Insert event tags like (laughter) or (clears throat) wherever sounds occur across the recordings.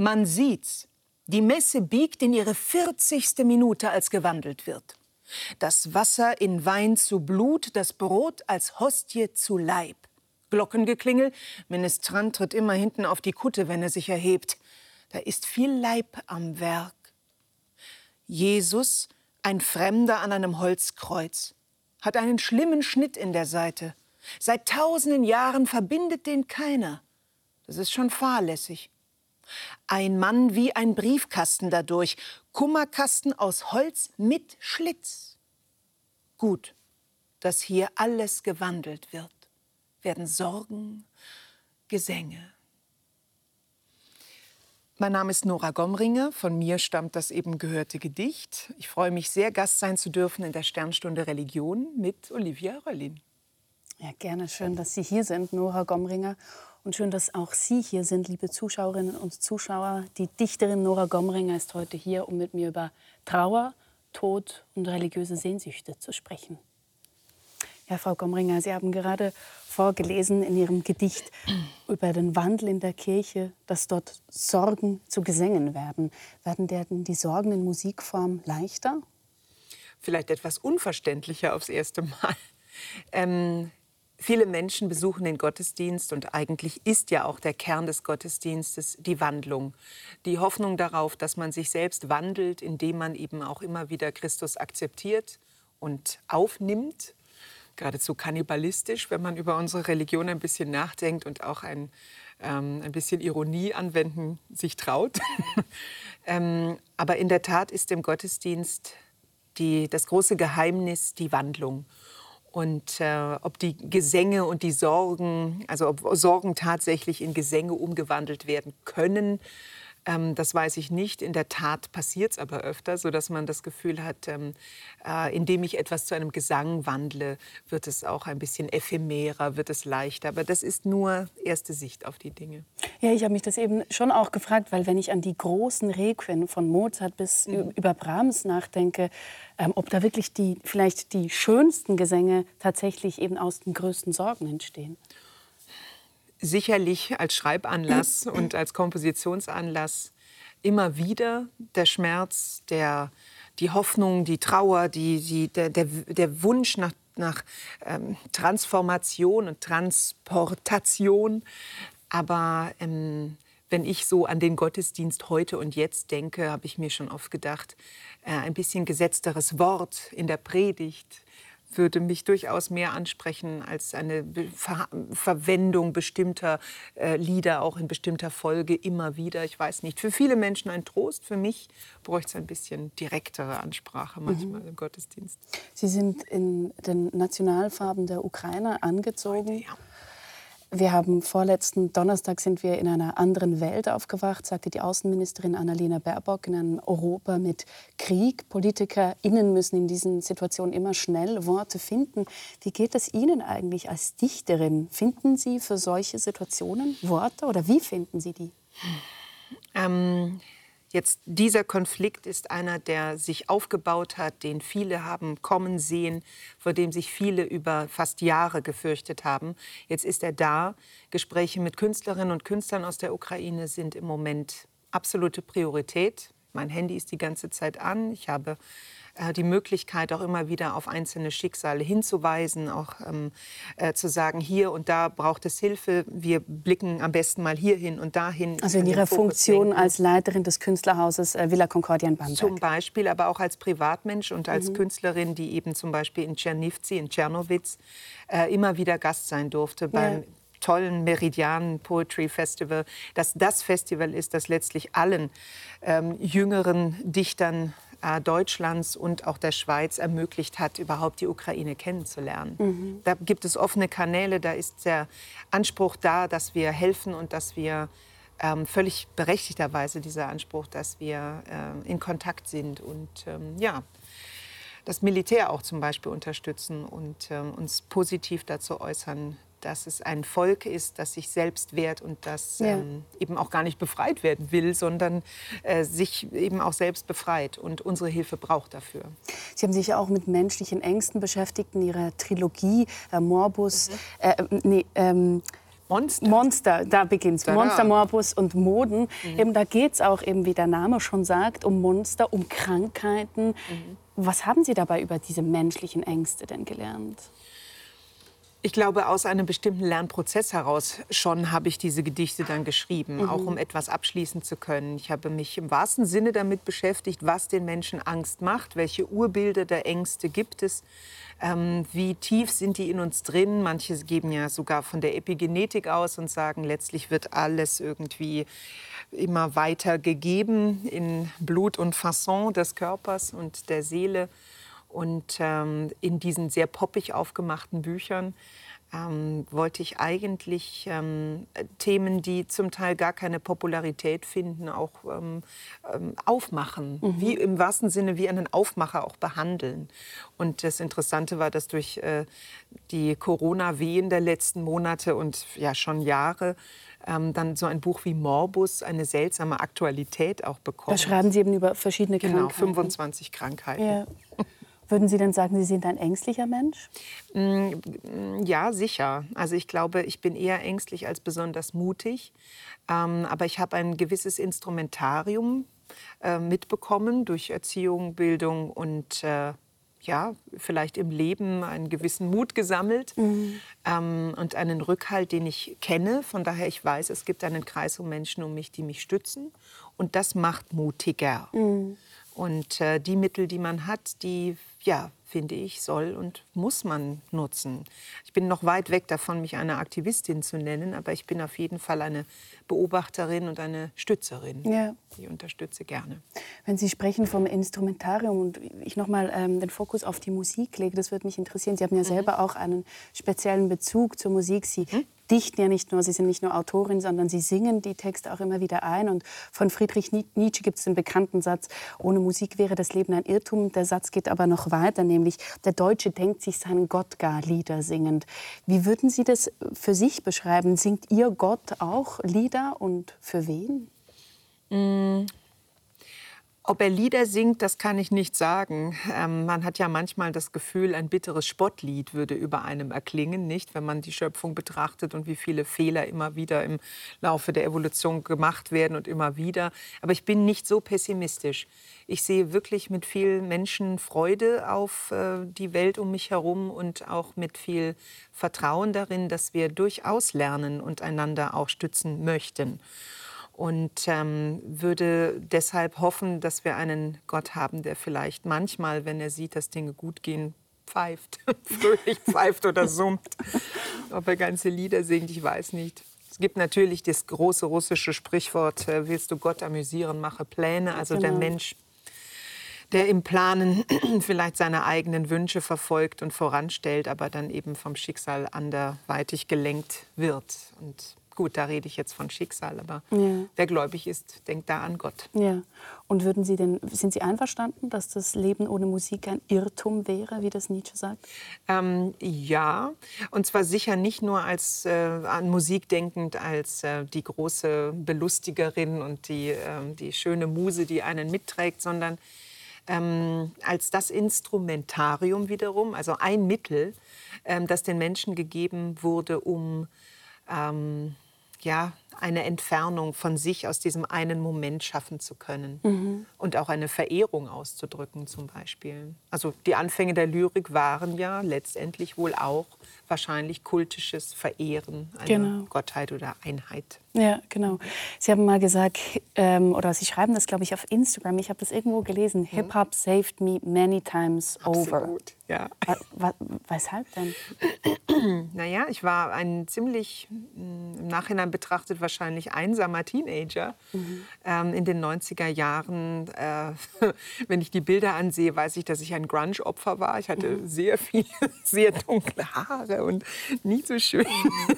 Man sieht's. Die Messe biegt in ihre 40. Minute, als gewandelt wird. Das Wasser in Wein zu Blut, das Brot als Hostie zu Leib. Glockengeklingel, Ministrant tritt immer hinten auf die Kutte, wenn er sich erhebt. Da ist viel Leib am Werk. Jesus, ein Fremder an einem Holzkreuz, hat einen schlimmen Schnitt in der Seite. Seit tausenden Jahren verbindet den keiner. Das ist schon fahrlässig. Ein Mann wie ein Briefkasten dadurch, Kummerkasten aus Holz mit Schlitz. Gut, dass hier alles gewandelt wird, werden Sorgen, Gesänge. Mein Name ist Nora Gomringer. Von mir stammt das eben gehörte Gedicht. Ich freue mich sehr, Gast sein zu dürfen in der Sternstunde Religion mit Olivia Röllin. Ja, gerne. Schön, dass Sie hier sind, Nora Gomringer. Und schön, dass auch Sie hier sind, liebe Zuschauerinnen und Zuschauer. Die Dichterin Nora Gomringer ist heute hier, um mit mir über Trauer, Tod und religiöse Sehnsüchte zu sprechen. Ja, Frau Gomringer, Sie haben gerade vorgelesen in Ihrem Gedicht (clears throat) über den Wandel in der Kirche, dass dort Sorgen zu Gesängen werden. Werden denn die Sorgen in Musikform leichter? Vielleicht etwas unverständlicher aufs erste Mal. Ähm, Viele Menschen besuchen den Gottesdienst und eigentlich ist ja auch der Kern des Gottesdienstes die Wandlung. Die Hoffnung darauf, dass man sich selbst wandelt, indem man eben auch immer wieder Christus akzeptiert und aufnimmt. Geradezu kannibalistisch, wenn man über unsere Religion ein bisschen nachdenkt und auch ein, ähm, ein bisschen Ironie anwenden sich traut. (laughs) ähm, aber in der Tat ist im Gottesdienst die, das große Geheimnis die Wandlung. Und äh, ob die Gesänge und die Sorgen, also ob Sorgen tatsächlich in Gesänge umgewandelt werden können, ähm, das weiß ich nicht. In der Tat passiert es aber öfter, sodass man das Gefühl hat, ähm, äh, indem ich etwas zu einem Gesang wandle, wird es auch ein bisschen ephemerer, wird es leichter. Aber das ist nur erste Sicht auf die Dinge. Ja, ich habe mich das eben schon auch gefragt, weil wenn ich an die großen Requien von Mozart bis mhm. über Brahms nachdenke, ähm, ob da wirklich die, vielleicht die schönsten Gesänge tatsächlich eben aus den größten Sorgen entstehen sicherlich als Schreibanlass (clears throat) und als Kompositionsanlass immer wieder der Schmerz, der, die Hoffnung, die Trauer, die, die, der, der, der Wunsch nach, nach ähm, Transformation und Transportation. Aber ähm, wenn ich so an den Gottesdienst heute und jetzt denke, habe ich mir schon oft gedacht, äh, ein bisschen gesetzteres Wort in der Predigt, würde mich durchaus mehr ansprechen als eine Ver Verwendung bestimmter äh, Lieder, auch in bestimmter Folge immer wieder. Ich weiß nicht. Für viele Menschen ein Trost. Für mich bräuchte es ein bisschen direktere Ansprache manchmal mhm. im Gottesdienst. Sie sind in den Nationalfarben der Ukraine angezogen. Heute, ja. Wir haben vorletzten Donnerstag sind wir in einer anderen Welt aufgewacht, sagte die Außenministerin Annalena Baerbock, in einem Europa mit Krieg. PolitikerInnen müssen in diesen Situationen immer schnell Worte finden. Wie geht es Ihnen eigentlich als Dichterin? Finden Sie für solche Situationen Worte oder wie finden Sie die? Ähm, Jetzt dieser Konflikt ist einer, der sich aufgebaut hat, den viele haben kommen sehen, vor dem sich viele über fast Jahre gefürchtet haben. Jetzt ist er da. Gespräche mit Künstlerinnen und Künstlern aus der Ukraine sind im Moment absolute Priorität. Mein Handy ist die ganze Zeit an. Ich habe äh, die Möglichkeit, auch immer wieder auf einzelne Schicksale hinzuweisen, auch ähm, äh, zu sagen, hier und da braucht es Hilfe. Wir blicken am besten mal hierhin und dahin. Also in Ihrer Funktion denken. als Leiterin des Künstlerhauses äh, Villa Concordia in Bamberg. Zum Beispiel, aber auch als Privatmensch und als mhm. Künstlerin, die eben zum Beispiel in Tschernivtsi, in Tschernowitz, äh, immer wieder Gast sein durfte beim ja tollen Meridian Poetry Festival, dass das Festival ist, das letztlich allen ähm, jüngeren Dichtern äh, Deutschlands und auch der Schweiz ermöglicht hat, überhaupt die Ukraine kennenzulernen. Mhm. Da gibt es offene Kanäle, da ist der Anspruch da, dass wir helfen und dass wir ähm, völlig berechtigterweise dieser Anspruch, dass wir äh, in Kontakt sind und ähm, ja, das Militär auch zum Beispiel unterstützen und äh, uns positiv dazu äußern, dass es ein Volk ist, das sich selbst wehrt und das ja. ähm, eben auch gar nicht befreit werden will, sondern äh, sich eben auch selbst befreit und unsere Hilfe braucht dafür. Sie haben sich ja auch mit menschlichen Ängsten beschäftigt in Ihrer Trilogie äh, Morbus. Mhm. Äh, nee, ähm, Monster. Monster, da beginnt's. Da, Monster. Morbus und Moden. Eben, da geht es auch, eben, wie der Name schon sagt, um Monster, um Krankheiten. Was haben Sie dabei über diese menschlichen Ängste denn gelernt? Ich glaube, aus einem bestimmten Lernprozess heraus schon habe ich diese Gedichte dann geschrieben, auch um etwas abschließen zu können. Ich habe mich im wahrsten Sinne damit beschäftigt, was den Menschen Angst macht, welche Urbilder der Ängste gibt es, ähm, wie tief sind die in uns drin. Manche geben ja sogar von der Epigenetik aus und sagen, letztlich wird alles irgendwie immer weiter gegeben in Blut und Fasson des Körpers und der Seele. Und ähm, in diesen sehr poppig aufgemachten Büchern ähm, wollte ich eigentlich ähm, Themen, die zum Teil gar keine Popularität finden, auch ähm, ähm, aufmachen. Wie im wahrsten Sinne wie einen Aufmacher auch behandeln. Und das Interessante war, dass durch äh, die Corona-Wehen der letzten Monate und ja schon Jahre ähm, dann so ein Buch wie Morbus eine seltsame Aktualität auch Da bekommt. schreiben Sie eben über verschiedene Genau, Krankheiten. 25 Krankheiten. Ja. (laughs) Würden Sie denn sagen, Sie sind ein ängstlicher Mensch? Ja, sicher. Also ich glaube, ich bin eher ängstlich als besonders mutig. Ähm, aber ich habe ein gewisses Instrumentarium äh, mitbekommen durch Erziehung, Bildung und äh, ja, vielleicht im Leben einen gewissen Mut gesammelt ähm, und einen Rückhalt, den ich kenne. Von daher, ich weiß, es gibt einen Kreis um Menschen um mich, die mich stützen. Und das macht mutiger. Und äh, die Mittel, die man hat, die, ja, finde ich, soll und muss man nutzen. Ich bin noch weit weg davon, mich eine Aktivistin zu nennen, aber ich bin auf jeden Fall eine Beobachterin und eine Stützerin. Ja. Ich unterstütze gerne. Wenn Sie sprechen vom Instrumentarium und ich nochmal ähm, den Fokus auf die Musik lege, das würde mich interessieren. Sie haben ja selber auch einen speziellen Bezug zur Musik. Sie dichten ja nicht nur, Sie sind nicht nur Autorin, sondern Sie singen die Texte auch immer wieder ein. Und von Friedrich Ni- Nietzsche gibt es den bekannten Satz, ohne Musik wäre das Leben ein Irrtum. Der Satz geht aber noch weiter, nämlich der Deutsche denkt sich seinen Gott gar Lieder singend. Wie würden Sie das für sich beschreiben? Singt Ihr Gott auch Lieder und für wen? Ob er Lieder singt, das kann ich nicht sagen. Ähm, man hat ja manchmal das Gefühl, ein bitteres Spottlied würde über einem erklingen, nicht, wenn man die Schöpfung betrachtet und wie viele Fehler immer wieder im Laufe der Evolution gemacht werden und immer wieder. Aber ich bin nicht so pessimistisch. Ich sehe wirklich mit viel Menschenfreude auf äh, die Welt um mich herum und auch mit viel Vertrauen darin, dass wir durchaus lernen und einander auch stützen möchten und ähm, würde deshalb hoffen, dass wir einen Gott haben, der vielleicht manchmal, wenn er sieht, dass Dinge gut gehen, pfeift, (laughs) fröhlich (laughs) pfeift oder summt. Ob er ganze Lieder singt, ich weiß nicht. Es gibt natürlich das große russische Sprichwort, äh, willst du Gott amüsieren, mache Pläne. Also der Genau. Mensch, der im Planen (clears throat) vielleicht seine eigenen Wünsche verfolgt und voranstellt, aber dann eben vom Schicksal anderweitig gelenkt wird. Und gut, da rede ich jetzt von Schicksal, aber Ja. wer gläubig ist, denkt da an Gott. Ja. Und würden Sie denn, sind Sie einverstanden, dass das Leben ohne Musik ein Irrtum wäre, wie das Nietzsche sagt? Ähm, ja, und zwar sicher nicht nur als, äh, an Musik denkend als äh, die große Belustigerin und die, ähm, die schöne Muse, die einen mitträgt, sondern ähm, als das Instrumentarium wiederum, also ein Mittel, ähm, das den Menschen gegeben wurde, um ähm, ja, eine Entfernung von sich aus diesem einen Moment schaffen zu können. Und auch eine Verehrung auszudrücken zum Beispiel. Also die Anfänge der Lyrik waren ja letztendlich wohl auch wahrscheinlich kultisches Verehren einer Genau. Gottheit oder Einheit. Ja, genau. Sie haben mal gesagt, ähm, oder Sie schreiben das, glaube ich, auf Instagram. Ich habe das irgendwo gelesen. Hip-Hop saved me many times over. Absolut, ja. Wa wa weshalb denn? (clears throat) Naja, ich war ein ziemlich, mh, im Nachhinein betrachtet, wahrscheinlich einsamer Teenager ähm, in den 90er Jahren. Äh, (laughs) wenn ich die Bilder ansehe, weiß ich, dass ich ein Grunge-Opfer war. Ich hatte sehr viele, (laughs) sehr dunkle Haare und nicht so schön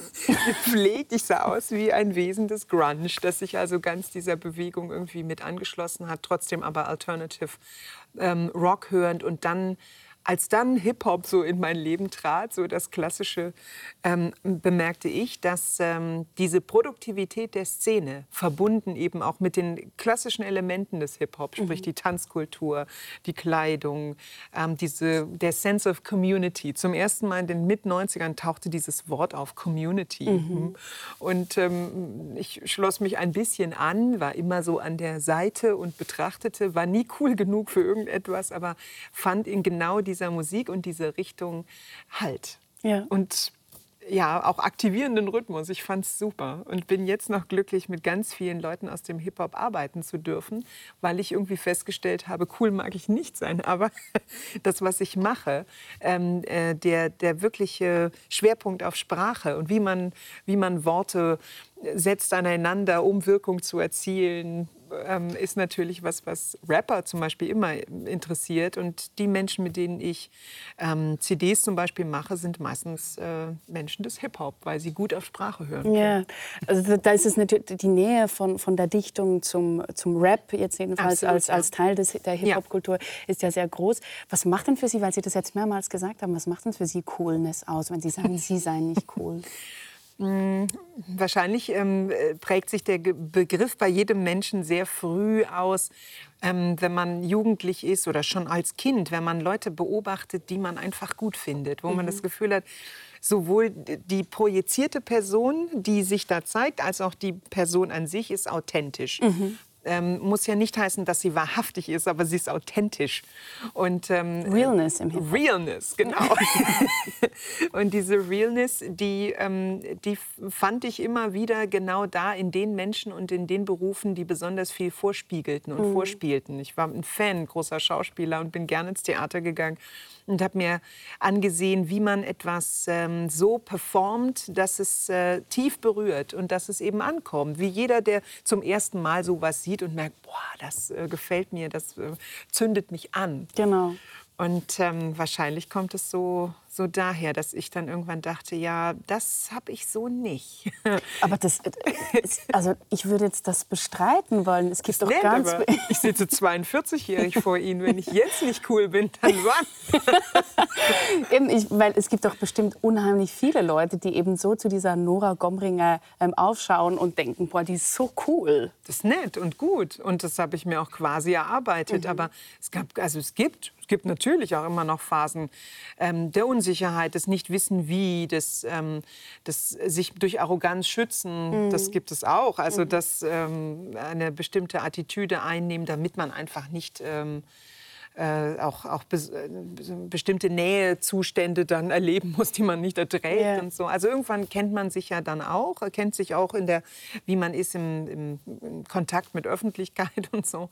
(laughs) gepflegt. Ich sah aus wie ein Wesen des Grunge, das sich also ganz dieser Bewegung irgendwie mit angeschlossen hat, trotzdem aber Alternative ähm, Rock hörend und dann als dann Hip-Hop so in mein Leben trat, so das Klassische, ähm, bemerkte ich, dass ähm, diese Produktivität der Szene, verbunden eben auch mit den klassischen Elementen des Hip-Hop, sprich mhm. die Tanzkultur, die Kleidung, ähm, diese, der Sense of Community. Zum ersten Mal in den Mit-90ern tauchte dieses Wort auf, Community. Mhm. Und ähm, ich schloss mich ein bisschen an, war immer so an der Seite und betrachtete, war nie cool genug für irgendetwas, aber fand in genau die dieser Musik und dieser Richtung Halt. Ja. Und ja, auch aktivierenden Rhythmus. Ich fand es super und bin jetzt noch glücklich, mit ganz vielen Leuten aus dem Hip-Hop arbeiten zu dürfen, weil ich irgendwie festgestellt habe, cool mag ich nicht sein, (laughs) aber das, was ich mache, ähm, äh, der, der wirkliche Schwerpunkt auf Sprache und wie man, wie man Worte setzt aneinander, um Wirkung zu erzielen, ähm, ist natürlich was, was Rapper zum Beispiel immer interessiert. Und die Menschen, mit denen ich ähm, CDs zum Beispiel mache, sind meistens äh, Menschen des Hip-Hop, weil sie gut auf Sprache hören. Ja, also da ist es natürlich die Nähe von, von der Dichtung zum, zum Rap, jetzt jedenfalls Absolut, als, als Teil des, der Hip-Hop-Kultur, ja. ist ja sehr groß. Was macht denn für Sie, weil Sie das jetzt mehrmals gesagt haben, was macht denn für Sie Coolness aus, wenn Sie sagen, Sie seien nicht cool? (laughs) Hm, wahrscheinlich ähm, äh, prägt sich der Begriff bei jedem Menschen sehr früh aus, ähm, wenn man jugendlich ist oder schon als Kind, wenn man Leute beobachtet, die man einfach gut findet, wo mhm. man das Gefühl hat, sowohl die projizierte Person, die sich da zeigt, als auch die Person an sich ist authentisch. Mhm ähm, muss ja nicht heißen, dass sie wahrhaftig ist, aber sie ist authentisch. Und, ähm, Realness im Hintergrund. Realness, genau. (laughs) und diese Realness, die, ähm, die fand ich immer wieder genau da in den Menschen und in den Berufen, die besonders viel vorspiegelten und mhm. vorspielten. Ich war ein Fan, großer Schauspieler und bin gerne ins Theater gegangen und habe mir angesehen, wie man etwas ähm, so performt, dass es äh, tief berührt und dass es eben ankommt. Wie jeder, der zum ersten Mal sowas sieht und merkt, boah, das äh, gefällt mir, das äh, zündet mich an. Genau. Und ähm, wahrscheinlich kommt es so so daher, dass ich dann irgendwann dachte, ja, das habe ich so nicht. (laughs) Aber das, äh, also ich würde jetzt das bestreiten wollen. Es gibt doch ganz. ich sitze 42-jährig vor Ihnen. Wenn ich jetzt nicht cool bin, dann wann? (laughs) eben, ich, weil es gibt doch bestimmt unheimlich viele Leute, die eben so zu dieser Nora Gomringer ähm, aufschauen und denken, boah, die ist so cool. Das ist nett und gut. Und das habe ich mir auch quasi erarbeitet. Mhm. Aber es gab, also es gibt es gibt natürlich auch immer noch Phasen ähm, der Unsicherheit, des Nichtwissen wie, des, ähm, des sich durch Arroganz schützen. Mhm. Das gibt es auch. Also mhm. dass ähm, eine bestimmte Attitüde einnehmen, damit man einfach nicht ähm, äh, auch, auch bes äh, bestimmte Nähezustände dann (laughs) erleben muss, die man nicht erträgt yeah. und so. Also irgendwann kennt man sich ja dann auch, kennt sich auch in der, wie man ist im, im, im Kontakt mit Öffentlichkeit (laughs) und so.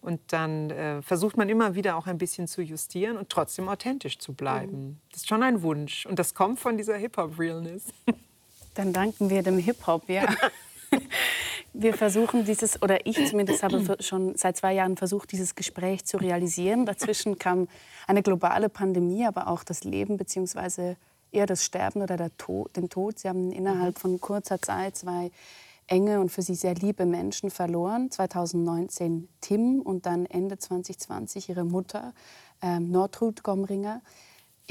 Und dann äh, versucht man immer wieder auch ein bisschen zu justieren und trotzdem authentisch zu bleiben. Mhm. Das ist schon ein Wunsch und das kommt von dieser Hip-Hop-Realness. (laughs) Dann danken wir dem Hip-Hop, ja. Wir versuchen dieses, oder ich zumindest habe schon seit zwei Jahren versucht, dieses Gespräch zu realisieren. Dazwischen kam eine globale Pandemie, aber auch das Leben bzw. eher das Sterben oder der Tod, den Tod. Sie haben innerhalb von kurzer Zeit zwei enge und für Sie sehr liebe Menschen verloren. 2019 Tim und dann Ende 2020 Ihre Mutter, ähm, Nortrud Gomringer.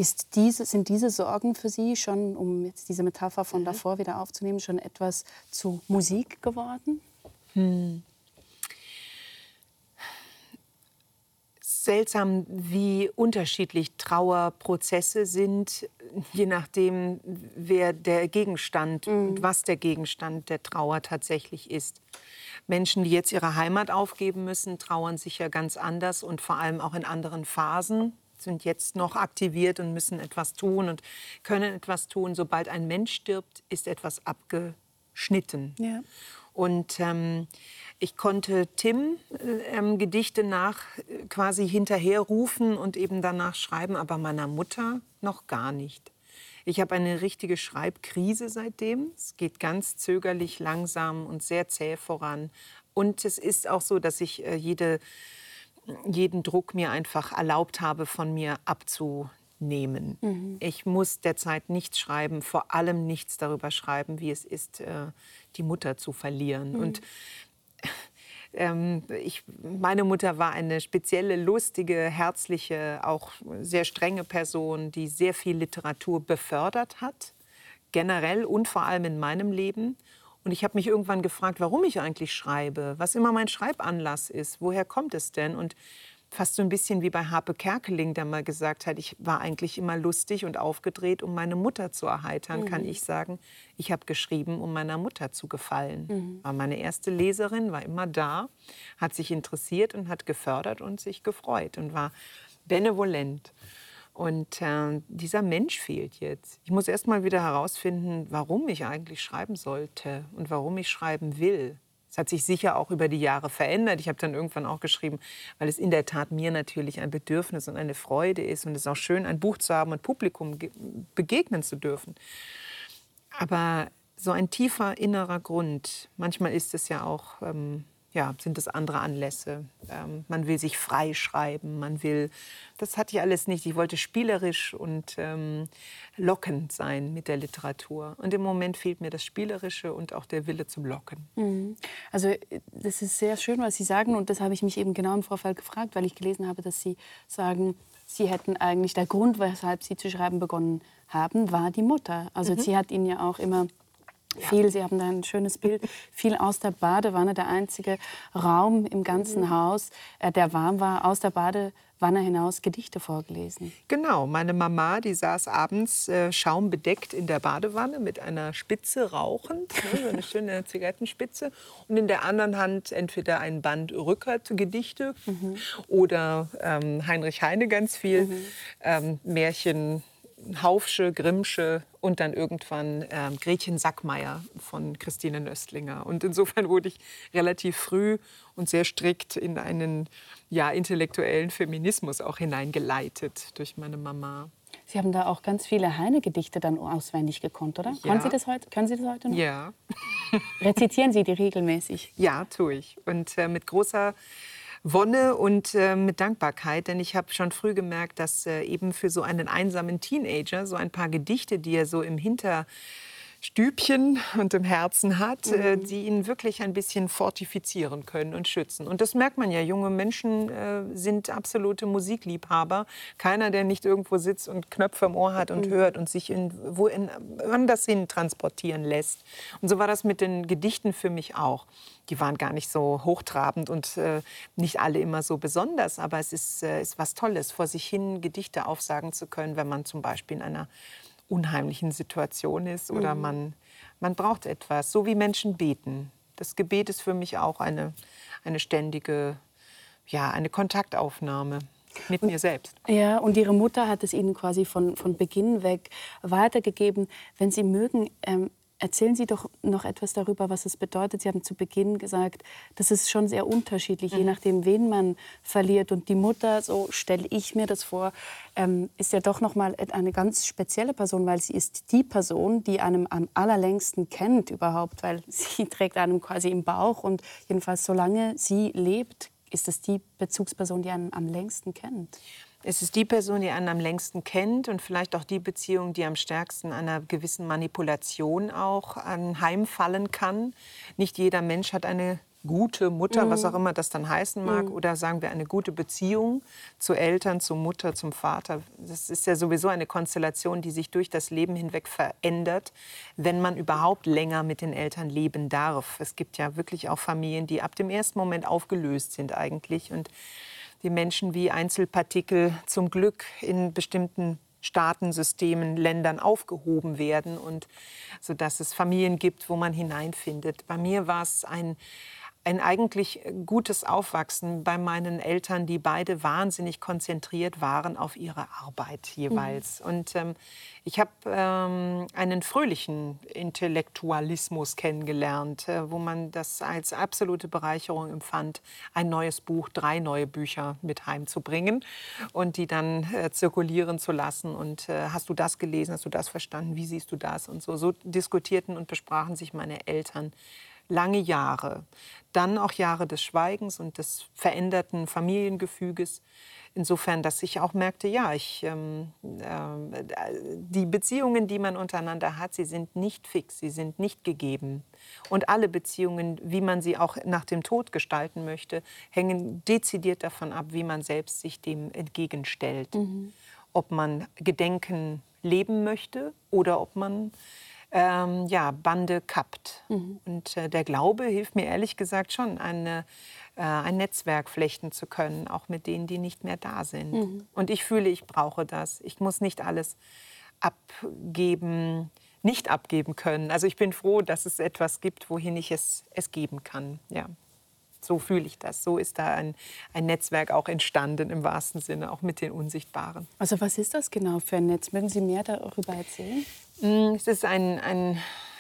Ist diese, sind diese Sorgen für Sie schon, um jetzt diese Metapher von mhm. davor wieder aufzunehmen, schon etwas zu Musik geworden? Hm. Seltsam, wie unterschiedlich Trauerprozesse sind, je nachdem, wer der Gegenstand mhm. und was der Gegenstand der Trauer tatsächlich ist. Menschen, die jetzt ihre Heimat aufgeben müssen, trauern sicher ganz anders und vor allem auch in anderen Phasen sind jetzt noch aktiviert und müssen etwas tun und können etwas tun. Sobald ein Mensch stirbt, ist etwas abgeschnitten. Ja. Und ähm, ich konnte Tim äh, ähm, Gedichte nach äh, quasi hinterherrufen und eben danach schreiben, aber meiner Mutter noch gar nicht. Ich habe eine richtige Schreibkrise seitdem. Es geht ganz zögerlich, langsam und sehr zäh voran. Und es ist auch so, dass ich äh, jede jeden Druck mir einfach erlaubt habe, von mir abzunehmen. Mhm. Ich muss derzeit nichts schreiben, vor allem nichts darüber schreiben, wie es ist, äh, die Mutter zu verlieren. Mhm. Und (laughs) ähm, ich, meine Mutter war eine spezielle, lustige, herzliche, auch sehr strenge Person, die sehr viel Literatur befördert hat, generell und vor allem in meinem Leben. Und ich habe mich irgendwann gefragt, warum ich eigentlich schreibe, was immer mein Schreibanlass ist, woher kommt es denn? Und fast so ein bisschen wie bei Harpe Kerkeling, der mal gesagt hat, ich war eigentlich immer lustig und aufgedreht, um meine Mutter zu erheitern, mhm. kann ich sagen, ich habe geschrieben, um meiner Mutter zu gefallen. Mhm. War meine erste Leserin, war immer da, hat sich interessiert und hat gefördert und sich gefreut und war benevolent. Und äh, dieser Mensch fehlt jetzt. Ich muss erst mal wieder herausfinden, warum ich eigentlich schreiben sollte und warum ich schreiben will. Es hat sich sicher auch über die Jahre verändert. Ich habe dann irgendwann auch geschrieben, weil es in der Tat mir natürlich ein Bedürfnis und eine Freude ist und es ist auch schön, ein Buch zu haben und Publikum begegnen zu dürfen. Aber so ein tiefer innerer Grund, manchmal ist es ja auch ähm, ja, sind es andere Anlässe. Ähm, man will sich freischreiben, man will, das hatte ich alles nicht. Ich wollte spielerisch und ähm, lockend sein mit der Literatur. Und im Moment fehlt mir das Spielerische und auch der Wille zum Locken. Mhm. Also das ist sehr schön, was Sie sagen und das habe ich mich eben genau im Vorfall gefragt, weil ich gelesen habe, dass Sie sagen, Sie hätten eigentlich, der Grund, weshalb Sie zu schreiben begonnen haben, war die Mutter. Also mhm. sie hat Ihnen ja auch immer viel, Sie haben da ein schönes Bild, (laughs) viel aus der Badewanne, der einzige Raum im ganzen mhm. Haus, äh, der warm war, aus der Badewanne hinaus Gedichte vorgelesen. Genau, meine Mama, die saß abends äh, schaumbedeckt in der Badewanne mit einer Spitze rauchend, ne, so eine (laughs) schöne Zigarettenspitze und in der anderen Hand entweder ein Band Rückert-Gedichte mhm. oder ähm, Heinrich Heine ganz viel, mhm. ähm, Märchen, Haufsche, Grimmsche und dann irgendwann äh, Gretchen Sackmeier von Christine Nöstlinger. Und insofern wurde ich relativ früh und sehr strikt in einen ja, intellektuellen Feminismus auch hineingeleitet durch meine Mama. Sie haben da auch ganz viele Heine-Gedichte dann auswendig gekonnt, oder? Ja. Können, Sie das heute, können Sie das heute noch? Ja. Rezitieren Sie die regelmäßig? Ja, tue ich. Und äh, mit großer Wonne und äh, mit Dankbarkeit, denn ich habe schon früh gemerkt, dass äh, eben für so einen einsamen Teenager so ein paar Gedichte, die er so im Hinter Stübchen und im Herzen hat, äh, mhm. die ihn wirklich ein bisschen fortifizieren können und schützen. Und das merkt man ja. Junge Menschen äh, sind absolute Musikliebhaber. Keiner, der nicht irgendwo sitzt und Knöpfe im Ohr hat und mhm. hört und sich in, wo in, anders hin transportieren lässt. Und so war das mit den Gedichten für mich auch. Die waren gar nicht so hochtrabend und äh, nicht alle immer so besonders, aber es ist, äh, ist was Tolles, vor sich hin Gedichte aufsagen zu können, wenn man zum Beispiel in einer unheimlichen Situation ist oder mhm. man, man braucht etwas, so wie Menschen beten. Das Gebet ist für mich auch eine, eine ständige, ja, eine Kontaktaufnahme mit mir selbst. Ja, und Ihre Mutter hat es Ihnen quasi von, von Beginn weg weitergegeben. Wenn Sie mögen, ähm, Erzählen Sie doch noch etwas darüber, was es bedeutet. Sie haben zu Beginn gesagt, das ist schon sehr unterschiedlich, mhm. je nachdem, wen man verliert. Und die Mutter, so stelle ich mir das vor, ähm, ist ja doch noch mal eine ganz spezielle Person, weil sie ist die Person, die einem am allerlängsten kennt überhaupt, weil (laughs) sie trägt einem quasi im Bauch und jedenfalls solange sie lebt, ist es die Bezugsperson, die einen am längsten kennt. Es ist die Person, die einen am längsten kennt und vielleicht auch die Beziehung, die am stärksten einer gewissen Manipulation auch anheimfallen kann. Nicht jeder Mensch hat eine gute Mutter, mhm. was auch immer das dann heißen mag, mhm. oder sagen wir eine gute Beziehung zu Eltern, zu Mutter, zum Vater. Das ist ja sowieso eine Konstellation, die sich durch das Leben hinweg verändert, wenn man überhaupt länger mit den Eltern leben darf. Es gibt ja wirklich auch Familien, die ab dem ersten Moment aufgelöst sind eigentlich und die Menschen wie Einzelpartikel zum Glück in bestimmten Staaten, Systemen, Ländern aufgehoben werden und so dass es Familien gibt, wo man hineinfindet. Bei mir war es ein ein eigentlich gutes Aufwachsen bei meinen Eltern, die beide wahnsinnig konzentriert waren auf ihre Arbeit jeweils. Mhm. Und ähm, ich habe ähm, einen fröhlichen Intellektualismus kennengelernt, äh, wo man das als absolute Bereicherung empfand, ein neues Buch, drei neue Bücher mit heimzubringen und die dann äh, zirkulieren zu lassen. Und äh, hast du das gelesen, hast du das verstanden, wie siehst du das? Und so, so diskutierten und besprachen sich meine Eltern lange Jahre. Dann auch Jahre des Schweigens und des veränderten Familiengefüges. Insofern, dass ich auch merkte, ja, ich, ähm, äh, die Beziehungen, die man untereinander hat, sie sind nicht fix, sie sind nicht gegeben. Und alle Beziehungen, wie man sie auch nach dem Tod gestalten möchte, hängen dezidiert davon ab, wie man selbst sich dem entgegenstellt. Mhm. Ob man Gedenken leben möchte oder ob man ähm, ja, Bande kappt. Mhm. Und äh, der Glaube hilft mir ehrlich gesagt schon, eine, äh, ein Netzwerk flechten zu können, auch mit denen, die nicht mehr da sind. Mhm. Und ich fühle, ich brauche das. Ich muss nicht alles abgeben, nicht abgeben können. Also ich bin froh, dass es etwas gibt, wohin ich es, es geben kann. Ja. So fühle ich das. So ist da ein, ein Netzwerk auch entstanden im wahrsten Sinne, auch mit den Unsichtbaren. Also was ist das genau für ein Netz? Mögen Sie mehr darüber erzählen? Mm, es ist ein, ein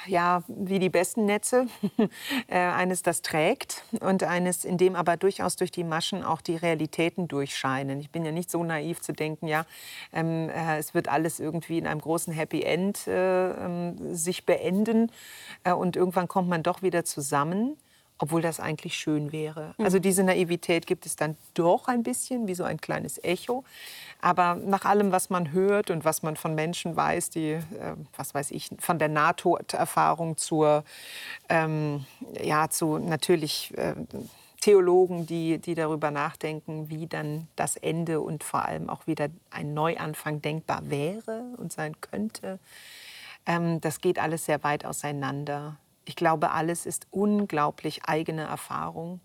ja, wie die besten Netze. (laughs) Äh, eines, das trägt und eines, in dem aber durchaus durch die Maschen auch die Realitäten durchscheinen. Ich bin ja nicht so naiv zu denken, ja, ähm, äh, es wird alles irgendwie in einem großen Happy End äh, ähm, sich beenden äh, und irgendwann kommt man doch wieder zusammen obwohl das eigentlich schön wäre. Mhm. Also diese Naivität gibt es dann doch ein bisschen, wie so ein kleines Echo. Aber nach allem, was man hört und was man von Menschen weiß, die, äh, was weiß ich, von der NATO-Erfahrung zur, ähm, ja, zu natürlich äh, Theologen, die, die darüber nachdenken, wie dann das Ende und vor allem auch wieder ein Neuanfang denkbar wäre und sein könnte. Ähm, das geht alles sehr weit auseinander. Ich glaube, alles ist unglaublich eigene Erfahrung.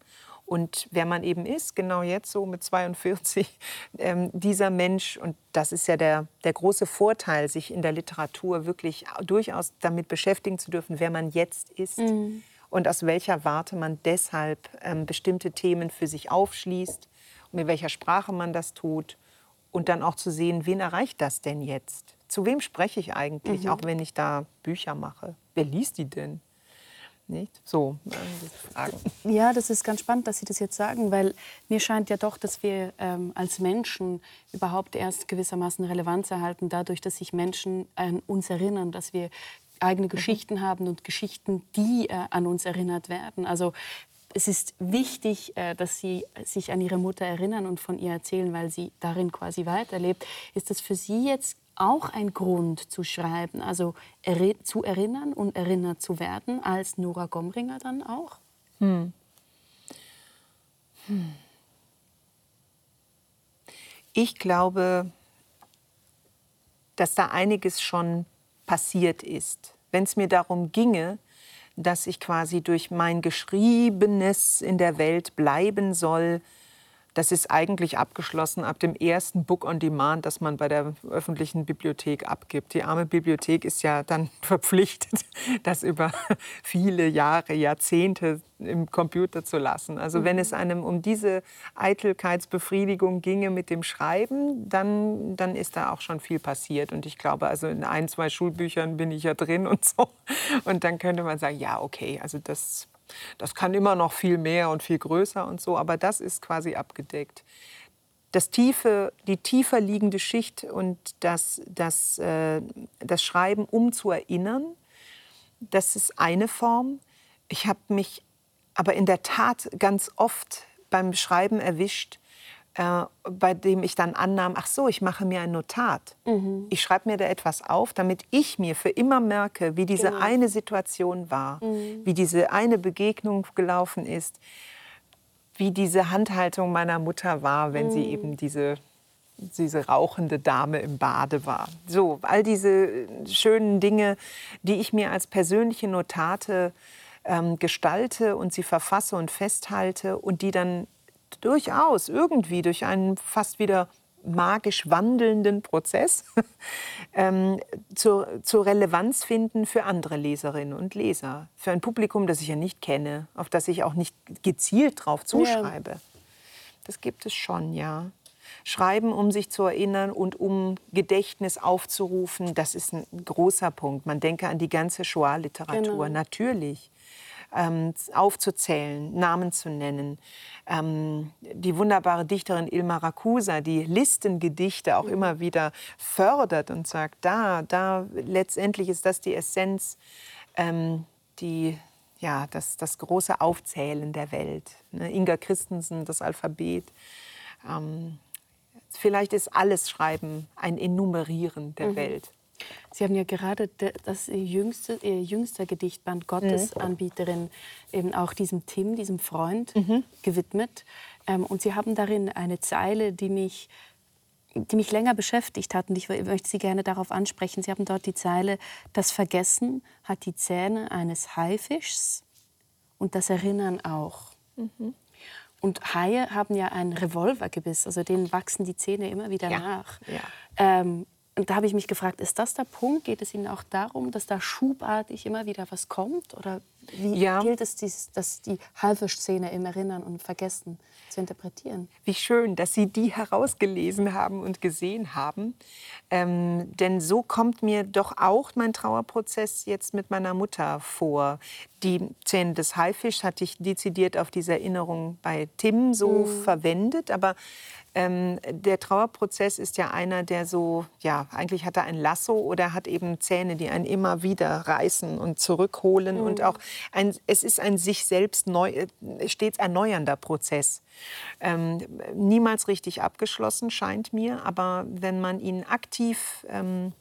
Und wer man eben ist, genau jetzt so mit 42, (laughs) ähm, dieser Mensch, und das ist ja der, der große Vorteil, sich in der Literatur wirklich durchaus damit beschäftigen zu dürfen, wer man jetzt ist mhm. und aus welcher Warte man deshalb ähm, bestimmte Themen für sich aufschließt und mit welcher Sprache man das tut und dann auch zu sehen, wen erreicht das denn jetzt? Zu wem spreche ich eigentlich, mhm. auch wenn ich da Bücher mache? Wer liest die denn? Nicht? So. Ja, das ist ganz spannend, dass Sie das jetzt sagen, weil mir scheint ja doch, dass wir ähm, als Menschen überhaupt erst gewissermaßen Relevanz erhalten, dadurch, dass sich Menschen an uns erinnern, dass wir eigene. Geschichten haben und Geschichten, die äh, an uns erinnert werden. Also es ist wichtig, äh, dass Sie sich an Ihre Mutter erinnern und von ihr erzählen, weil sie darin quasi weiterlebt. Ist das für Sie jetzt auch ein Grund zu schreiben, also eri zu erinnern und erinnert zu werden, als Nora Gomringer dann auch? Hm. Hm. Ich glaube, dass da einiges schon passiert ist. Wenn es mir darum ginge, dass ich quasi durch mein Geschriebenes in der Welt bleiben soll, das ist eigentlich abgeschlossen ab dem ersten Book on Demand, das man bei der öffentlichen Bibliothek abgibt. Die arme Bibliothek ist ja dann (laughs) verpflichtet, das über (laughs) viele Jahre, Jahrzehnte im Computer zu lassen. Also wenn es einem um diese Eitelkeitsbefriedigung ginge mit dem Schreiben, dann, dann ist da auch schon viel passiert. Und ich glaube, also in ein, zwei Schulbüchern bin ich ja drin und so. Und dann könnte man sagen, ja, okay, also das das kann immer noch viel mehr und viel größer und so, aber das ist quasi abgedeckt. Das tiefe, die tiefer liegende Schicht und das, das, äh, das Schreiben, um zu erinnern, das ist eine Form. Ich habe mich aber in der Tat ganz oft beim Schreiben erwischt, äh, bei dem ich dann annahm, ach so, ich mache mir ein Notat. Mhm. Ich schreibe mir da etwas auf, damit ich mir für immer merke, wie diese genau. eine Situation war, mhm. wie diese eine Begegnung gelaufen ist, wie diese Handhaltung meiner Mutter war, wenn mhm. sie eben diese diese rauchende Dame im Bade war. So, all diese schönen Dinge, die ich mir als persönliche Notate ähm, gestalte und sie verfasse und festhalte und die dann durchaus irgendwie durch einen fast wieder magisch wandelnden Prozess (laughs) ähm, zur, zur Relevanz finden für andere Leserinnen und Leser, für ein Publikum, das ich ja nicht kenne, auf das ich auch nicht gezielt drauf zuschreibe. Ja. Das gibt es schon, ja. Schreiben, um sich zu erinnern und um Gedächtnis aufzurufen, das ist ein großer Punkt. Man denke an die ganze Shoah-Literatur, genau. natürlich ähm, aufzuzählen, Namen zu nennen. Ähm, die wunderbare Dichterin Ilma Rakusa, die Listengedichte auch mhm. immer wieder fördert und sagt, da, da, letztendlich ist das die Essenz, ähm, die ja, das, das große Aufzählen der Welt. Ne? Inga Christensen, das Alphabet. Ähm, vielleicht ist alles Schreiben ein Enumerieren der mhm. Welt. Sie haben ja gerade das jüngste, Ihr jüngster Gedichtband Gottesanbieterin mhm. eben auch diesem Tim, diesem Freund, mhm. gewidmet. Ähm, und Sie haben darin eine Zeile, die mich, die mich länger beschäftigt hat. Und ich möchte Sie gerne darauf ansprechen. Sie haben dort die Zeile, das Vergessen hat die Zähne eines Haifischs und das Erinnern auch. Mhm. Und Haie haben ja ein Revolvergebiss, also denen wachsen die Zähne immer wieder ja. nach. Ja. Ähm, und da habe ich mich gefragt, ist das der Punkt? Geht es Ihnen auch darum, dass da schubartig immer wieder was kommt? Oder wie ja. gilt es, dies, dass die Haifischszene im Erinnern und Vergessen zu interpretieren? Wie schön, dass Sie die herausgelesen haben und gesehen haben. Ähm, denn so kommt mir doch auch mein Trauerprozess jetzt mit meiner Mutter vor. Die Zähne des Haifischs hatte ich dezidiert auf diese Erinnerung bei Tim so mhm. verwendet. Aber ähm, der Trauerprozess ist ja einer, der so, ja, eigentlich hat er ein Lasso oder hat eben Zähne, die einen immer wieder reißen und zurückholen. Mhm. Und auch ein, es ist ein sich selbst neu, äh, stets erneuernder Prozess. Ähm, niemals richtig abgeschlossen, scheint mir. Aber wenn man ihn aktiv ähm,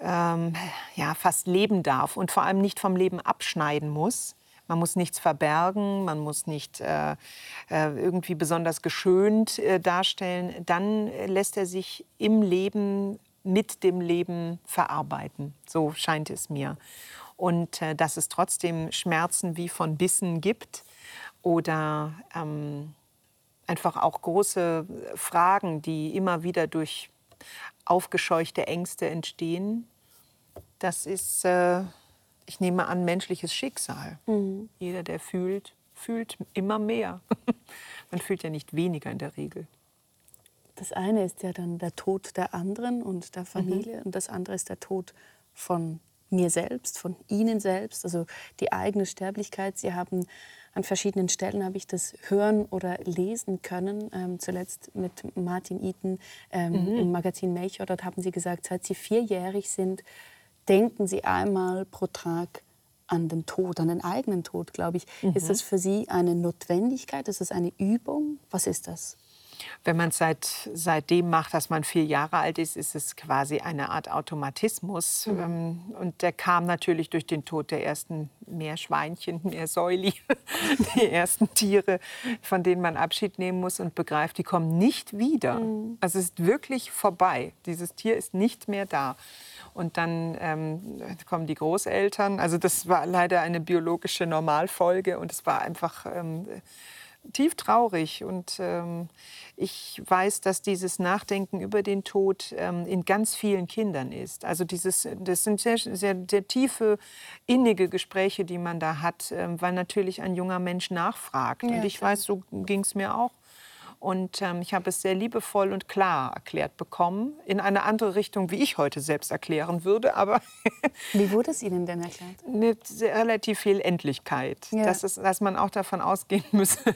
ähm, ja, fast leben darf und vor allem nicht vom Leben abschneiden muss, man muss nichts verbergen, man muss nicht äh, äh, irgendwie besonders geschönt äh, darstellen. Dann lässt er sich im Leben, mit dem Leben verarbeiten. So scheint es mir. Und äh, dass es trotzdem Schmerzen wie von Bissen gibt oder ähm, einfach auch große Fragen, die immer wieder durch aufgescheuchte Ängste entstehen. Das ist äh, ich nehme an, menschliches Schicksal. Mhm. Jeder, der fühlt, fühlt immer mehr. (laughs) Man fühlt ja nicht weniger in der Regel. Das eine ist ja dann der Tod der anderen und der Familie mhm. und das andere ist der Tod von mir selbst, von Ihnen selbst, also die eigene Sterblichkeit. Sie haben an verschiedenen Stellen habe ich das hören oder lesen können. Ähm, zuletzt mit Martin Eaton ähm, mhm. im Magazin Melchior. Dort haben Sie gesagt, seit Sie vierjährig sind, denken Sie einmal pro Tag an den Tod, an den eigenen Tod, glaube ich. Mhm. Ist das für Sie eine Notwendigkeit? Ist das eine Übung? Was ist das? Wenn man es seit, seitdem macht, dass man vier Jahre alt ist, ist es quasi eine Art Automatismus. Mhm. Ähm, und der kam natürlich durch den Tod der ersten Meerschweinchen, Meersäuli, (laughs) die ersten Tiere, von denen man Abschied nehmen muss und begreift, die kommen nicht wieder. Mhm. Also es ist wirklich vorbei. Dieses Tier ist nicht mehr da. Und dann ähm, kommen die Großeltern. Also das war leider eine biologische Normalfolge und es war einfach ähm, tief traurig. Und ähm, ich weiß, dass dieses Nachdenken über den Tod ähm, in ganz vielen Kindern ist. Also dieses, das sind sehr, sehr, sehr tiefe, innige Gespräche, die man da hat, ähm, weil natürlich ein junger Mensch nachfragt. Ja, und ich weiß, so ging es mir auch. Und ähm, ich habe es sehr liebevoll und klar erklärt bekommen, in eine andere Richtung, wie ich heute selbst erklären würde. Aber (laughs) wie wurde es Ihnen denn erklärt? Mit relativ viel Endlichkeit, ja. dass, es, dass man auch davon ausgehen (laughs) müsse,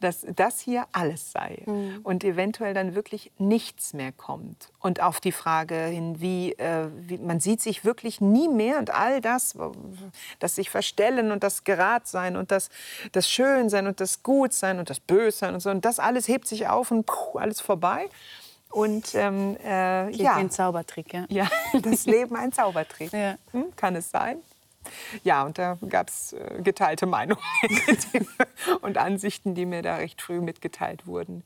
dass das hier alles sei mhm. und eventuell dann wirklich nichts mehr kommt. Und auf die Frage hin, wie, äh, wie man sieht sich wirklich nie mehr und all das, das sich verstellen und das Geradsein und das, das Schönsein und das Gutsein und das Bössein und so und das alles hebt sich auf und puh, alles vorbei. Und ähm, äh, ja. ein Zaubertrick, ja. Ja, (laughs) das Leben ein Zaubertrick. Ja. Hm, kann es sein? Ja, und da gab es äh, geteilte Meinungen (laughs) und Ansichten, die mir da recht früh mitgeteilt wurden.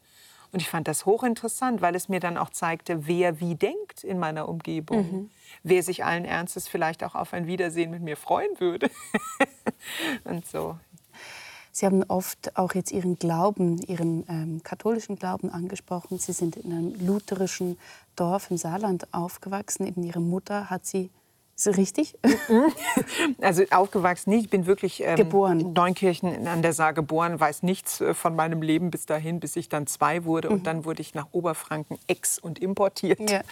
Und ich fand das hochinteressant, weil es mir dann auch zeigte, wer wie denkt in meiner Umgebung. Mhm. Wer sich allen Ernstes vielleicht auch auf ein Wiedersehen mit mir freuen würde. (laughs) und so. Sie haben oft auch jetzt Ihren Glauben, Ihren ähm, katholischen Glauben angesprochen. Sie sind in einem lutherischen Dorf im Saarland aufgewachsen. Eben Ihre Mutter hat Sie ist das richtig? Also aufgewachsen nicht. Ich bin wirklich ähm, geboren. in Neunkirchen an der Saar geboren, weiß nichts äh, von meinem Leben bis dahin, bis ich dann zwei wurde. Mhm. Und dann wurde ich nach Oberfranken ex- und importiert. Ja.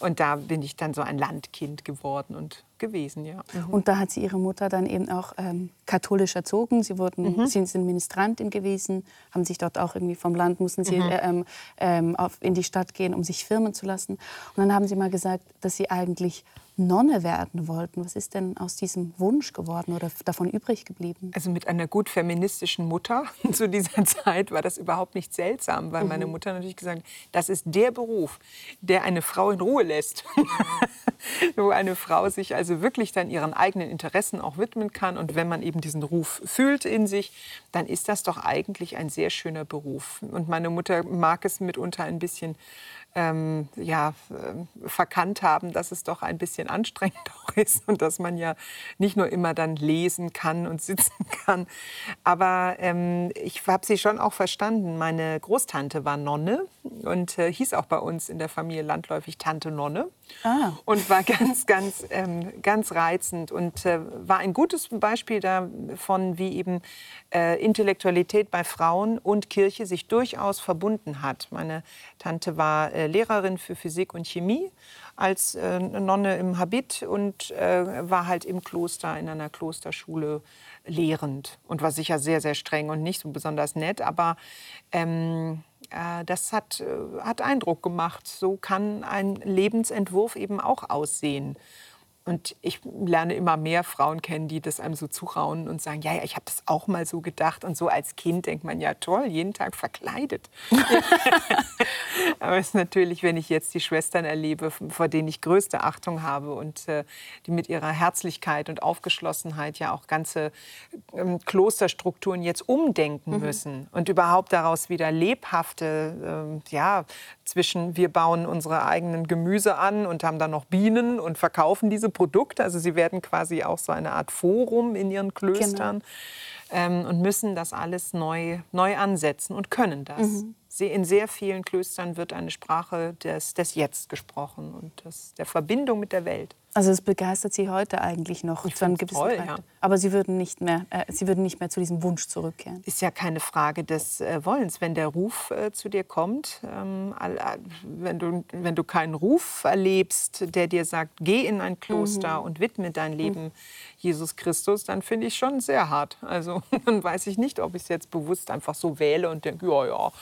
Und da bin ich dann so ein Landkind geworden und gewesen, ja. Mhm. Und da hat sie ihre Mutter dann eben auch ähm, katholisch erzogen. Sie wurden, mhm. sie sind Ministrantin gewesen, haben sich dort auch irgendwie vom Land mussten sie mhm. äh, ähm, ähm, auf, in die Stadt gehen, um sich firmen zu lassen. Und dann haben sie mal gesagt, dass sie eigentlich Nonne werden wollten. Was ist denn aus diesem Wunsch geworden oder davon übrig geblieben? Also mit einer gut feministischen Mutter (laughs) zu dieser Zeit war das überhaupt nicht seltsam, weil mhm. meine Mutter natürlich gesagt hat, das ist der Beruf, der eine Frau in Ruhe lässt. (laughs) Wo eine Frau sich also wirklich dann ihren eigenen Interessen auch widmen kann. Und wenn man eben diesen Ruf fühlt in sich, dann ist das doch eigentlich ein sehr schöner Beruf. Und meine Mutter mag es mitunter ein bisschen ähm, ja, äh, verkannt haben, dass es doch ein bisschen anstrengend (laughs) auch ist und dass man ja nicht nur immer dann lesen kann und sitzen (laughs) kann. Aber ähm, ich habe sie schon auch verstanden. Meine Großtante war Nonne und äh, hieß auch bei uns in der Familie landläufig Tante Nonne. Ah. Und war (laughs) ganz, ganz, ähm, ganz reizend und äh, war ein gutes Beispiel davon, wie eben äh, Intellektualität bei Frauen und Kirche sich durchaus verbunden hat. Meine Tante war äh, Lehrerin für Physik und Chemie als äh, Nonne im Habit und äh, war halt im Kloster in einer Klosterschule lehrend und war sicher sehr, sehr streng und nicht so besonders nett, aber ähm, äh, das hat, äh, hat Eindruck gemacht. So kann ein Lebensentwurf eben auch aussehen. Und ich lerne immer mehr Frauen kennen, die das einem so zutrauen und sagen, ja, ja, ich habe das auch mal so gedacht. Und so als Kind denkt man, ja toll, jeden Tag verkleidet. (laughs) Aber es ist natürlich, wenn ich jetzt die Schwestern erlebe, vor denen ich größte Achtung habe und äh, die mit ihrer Herzlichkeit und Aufgeschlossenheit ja auch ganze ähm, Klosterstrukturen jetzt umdenken mhm. müssen und überhaupt daraus wieder lebhafte, äh, ja, zwischen wir bauen unsere eigenen Gemüse an und haben dann noch Bienen und verkaufen diese Produkte. Also sie werden quasi auch so eine Art Forum in ihren Klöstern genau. ähm, und müssen das alles neu, neu ansetzen und können das. Mhm. In sehr vielen Klöstern wird eine Sprache des, des Jetzt gesprochen und des, der Verbindung mit der Welt. Also es begeistert Sie heute eigentlich noch ich zu einem gewissen toll, ja. Aber Sie würden, nicht mehr, äh, Sie würden nicht mehr zu diesem Wunsch zurückkehren. Ist ja keine Frage des äh, Wollens. Wenn der Ruf äh, zu dir kommt, ähm, äh, wenn, du, wenn du keinen Ruf erlebst, der dir sagt, geh in ein Kloster mhm. und widme dein Leben mhm. Jesus Christus, dann finde ich schon sehr hart. Also (laughs) dann weiß ich nicht, ob ich es jetzt bewusst einfach so wähle und denke, ja, ja.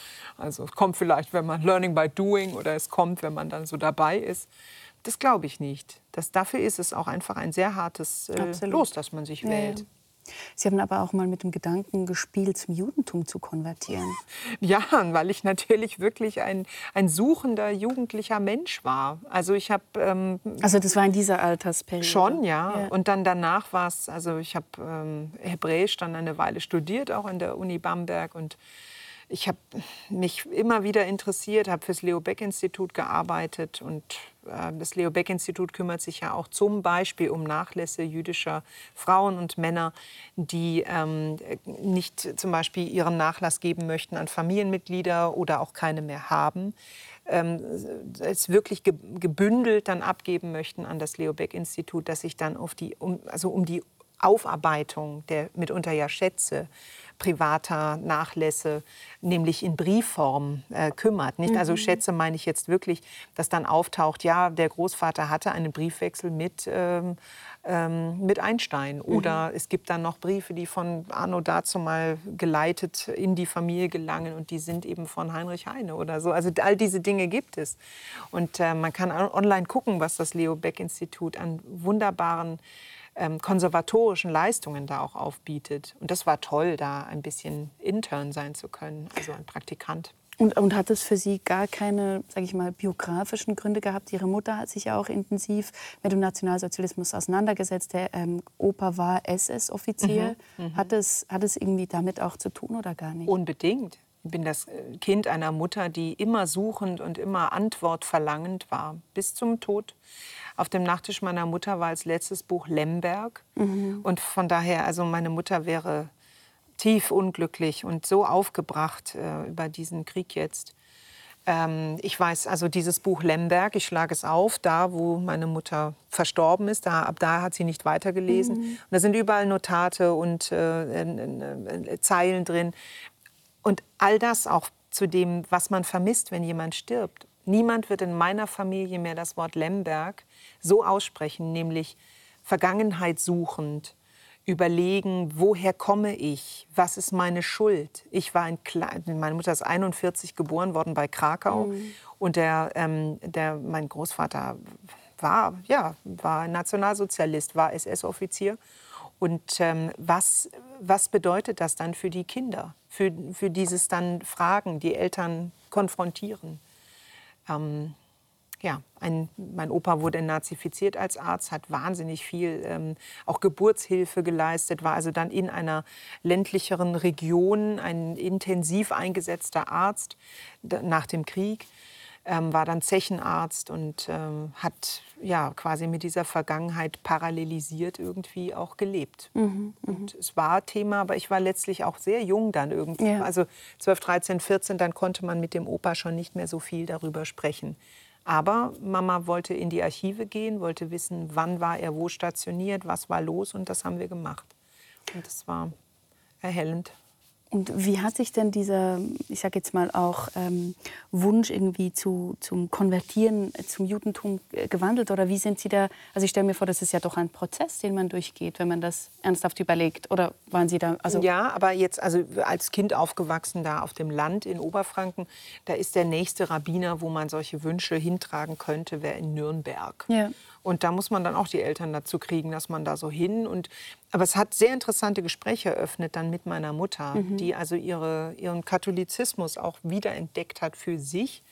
Also es kommt vielleicht, wenn man Learning by Doing oder es kommt, wenn man dann so dabei ist. Das glaube ich nicht. Das, dafür ist es auch einfach ein sehr hartes äh, Los, das man sich wählt. Ja. Sie haben aber auch mal mit dem Gedanken gespielt, zum Judentum zu konvertieren. (laughs) Ja, weil ich natürlich wirklich ein, ein suchender jugendlicher Mensch war. Also ich habe... Ähm, also das war in dieser Altersperiode? Schon, ja. ja. Und dann danach war es, also ich habe ähm, Hebräisch dann eine Weile studiert, auch an der Uni Bamberg und ich habe mich immer wieder interessiert, habe fürs Leo Beck Institut gearbeitet und äh, das Leo Beck Institut kümmert sich ja auch zum Beispiel um Nachlässe jüdischer Frauen und Männer, die ähm, nicht zum Beispiel ihren Nachlass geben möchten an Familienmitglieder oder auch keine mehr haben. Ähm, es wirklich gebündelt dann abgeben möchten an das Leo Beck Institut, dass sich dann auf die, um, also um die Aufarbeitung der mitunter ja Schätze privater Nachlässe, nämlich in Briefform äh, kümmert. Nicht? Also mhm. Schätze meine ich jetzt wirklich, dass dann auftaucht, ja, der Großvater hatte einen Briefwechsel mit, ähm, ähm, mit Einstein. Mhm. Oder es gibt dann noch Briefe, die von Arno dazu mal geleitet in die Familie gelangen und die sind eben von Heinrich Heine oder so. Also all diese Dinge gibt es. Und äh, man kann online gucken, was das Leo Beck Institut an wunderbaren ähm, konservatorischen Leistungen da auch aufbietet. Und das war toll, da ein bisschen intern sein zu können, also ein Praktikant. Und, und, hat es für Sie gar keine, sage ich mal, biografischen Gründe gehabt? Ihre Mutter hat sich ja auch intensiv mit dem Nationalsozialismus auseinandergesetzt. Der ähm, Opa war SS-Offizier. Mhm, mhm, hat, es, hat es irgendwie damit auch zu tun oder gar nicht? Unbedingt. Ich bin das äh, Kind einer Mutter, die immer suchend und immer antwortverlangend war, bis zum Tod. Auf dem Nachttisch meiner Mutter war als letztes Buch Lemberg. Mhm. Und von daher, also meine Mutter wäre tief unglücklich und so aufgebracht äh, über diesen Krieg jetzt. Ähm, ich weiß, also dieses Buch Lemberg, ich schlage es auf, da wo meine Mutter verstorben ist, da, ab da hat sie nicht weitergelesen. Mhm. Und da sind überall Notate und äh, äh, Zeilen drin. Und all das auch zu dem, was man vermisst, wenn jemand stirbt. Niemand wird in meiner Familie mehr das Wort Lemberg so aussprechen, nämlich Vergangenheit suchend, überlegen, woher komme ich, was ist meine Schuld. Ich war ein Klein, meine Mutter ist 41 geboren worden bei Krakau mhm. und der, ähm, der, mein Großvater war, ja, war Nationalsozialist, war SS-Offizier. Und ähm, was, was bedeutet das dann für die Kinder? Für, für dieses dann Fragen, die Eltern konfrontieren? Ähm, ja, ein, mein Opa wurde nazifiziert als Arzt, hat wahnsinnig viel ähm, auch Geburtshilfe geleistet, war also dann in einer ländlicheren Region ein intensiv eingesetzter Arzt nach dem Krieg ähm, war dann Zechenarzt und ähm, hat ja quasi mit dieser Vergangenheit parallelisiert irgendwie auch gelebt. Mhm, mhm, und es war Thema, aber ich war letztlich auch sehr jung dann irgendwie. Ja. Also 12, 13, 14, dann konnte man mit dem Opa schon nicht mehr so viel darüber sprechen. Aber Mama wollte in die Archive gehen, wollte wissen, wann war er wo stationiert, was war los und das haben wir gemacht. Und das war erhellend. Und wie hat sich denn dieser, ich sage jetzt mal auch ähm, Wunsch irgendwie zu, zum Konvertieren zum Judentum gewandelt? Oder wie sind Sie da? Also ich stelle mir vor, das ist ja doch ein Prozess, den man durchgeht, wenn man das ernsthaft überlegt. Oder waren Sie da? Also ja, aber jetzt also als Kind aufgewachsen da auf dem Land in Oberfranken, da ist der nächste Rabbiner, wo man solche Wünsche hintragen könnte, wäre in Nürnberg. Ja. Und da muss man dann auch die Eltern dazu kriegen, dass man da so hin. Und, aber es hat sehr interessante Gespräche eröffnet dann mit meiner Mutter, mhm. die also ihre, ihren Katholizismus auch wiederentdeckt hat für sich.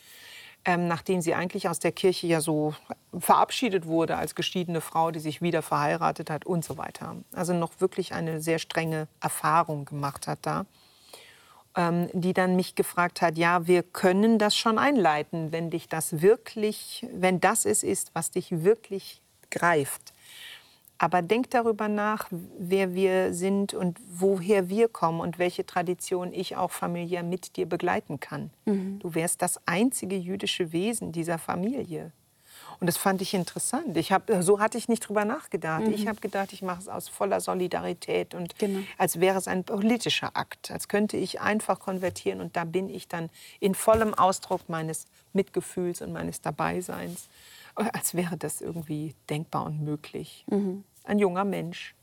Ähm, nachdem sie eigentlich aus der Kirche ja so verabschiedet wurde als geschiedene Frau, die sich wieder verheiratet hat und so weiter. Also noch wirklich eine sehr strenge Erfahrung gemacht hat da ähm, die dann mich gefragt hat, ja, wir können das schon einleiten, wenn dich das wirklich, wenn das es ist, was dich wirklich greift. Aber denk darüber nach, wer wir sind und woher wir kommen und welche Tradition ich auch familiär mit dir begleiten kann. Mhm. Du wärst das einzige jüdische Wesen dieser Familie. Und das fand ich interessant. Ich hab, so hatte ich nicht drüber nachgedacht. Mhm. Ich habe gedacht, ich mache es aus voller Solidarität und genau. als wäre es ein politischer Akt, als könnte ich einfach konvertieren und da bin ich dann in vollem Ausdruck meines Mitgefühls und meines Dabeiseins, als wäre das irgendwie denkbar und möglich. Mhm. Ein junger Mensch.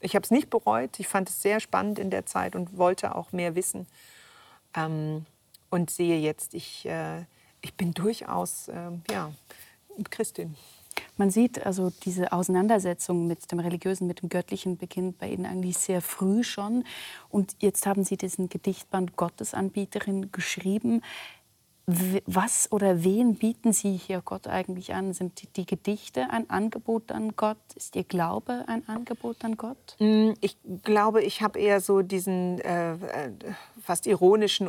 Ich habe es nicht bereut. Ich fand es sehr spannend in der Zeit und wollte auch mehr wissen. Ähm, und sehe jetzt, ich, äh, ich bin durchaus äh, ja, Christin. Man sieht also diese Auseinandersetzung mit dem Religiösen, mit dem Göttlichen beginnt bei Ihnen eigentlich sehr früh schon. Und jetzt haben Sie diesen Gedichtband Gottesanbieterin geschrieben. Was oder wen bieten Sie hier Gott eigentlich an? Sind die, die, Gedichte ein Angebot an Gott? Ist Ihr Glaube ein Angebot an Gott? Mm, ich glaube, ich habe eher so diesen äh, äh fast ironischen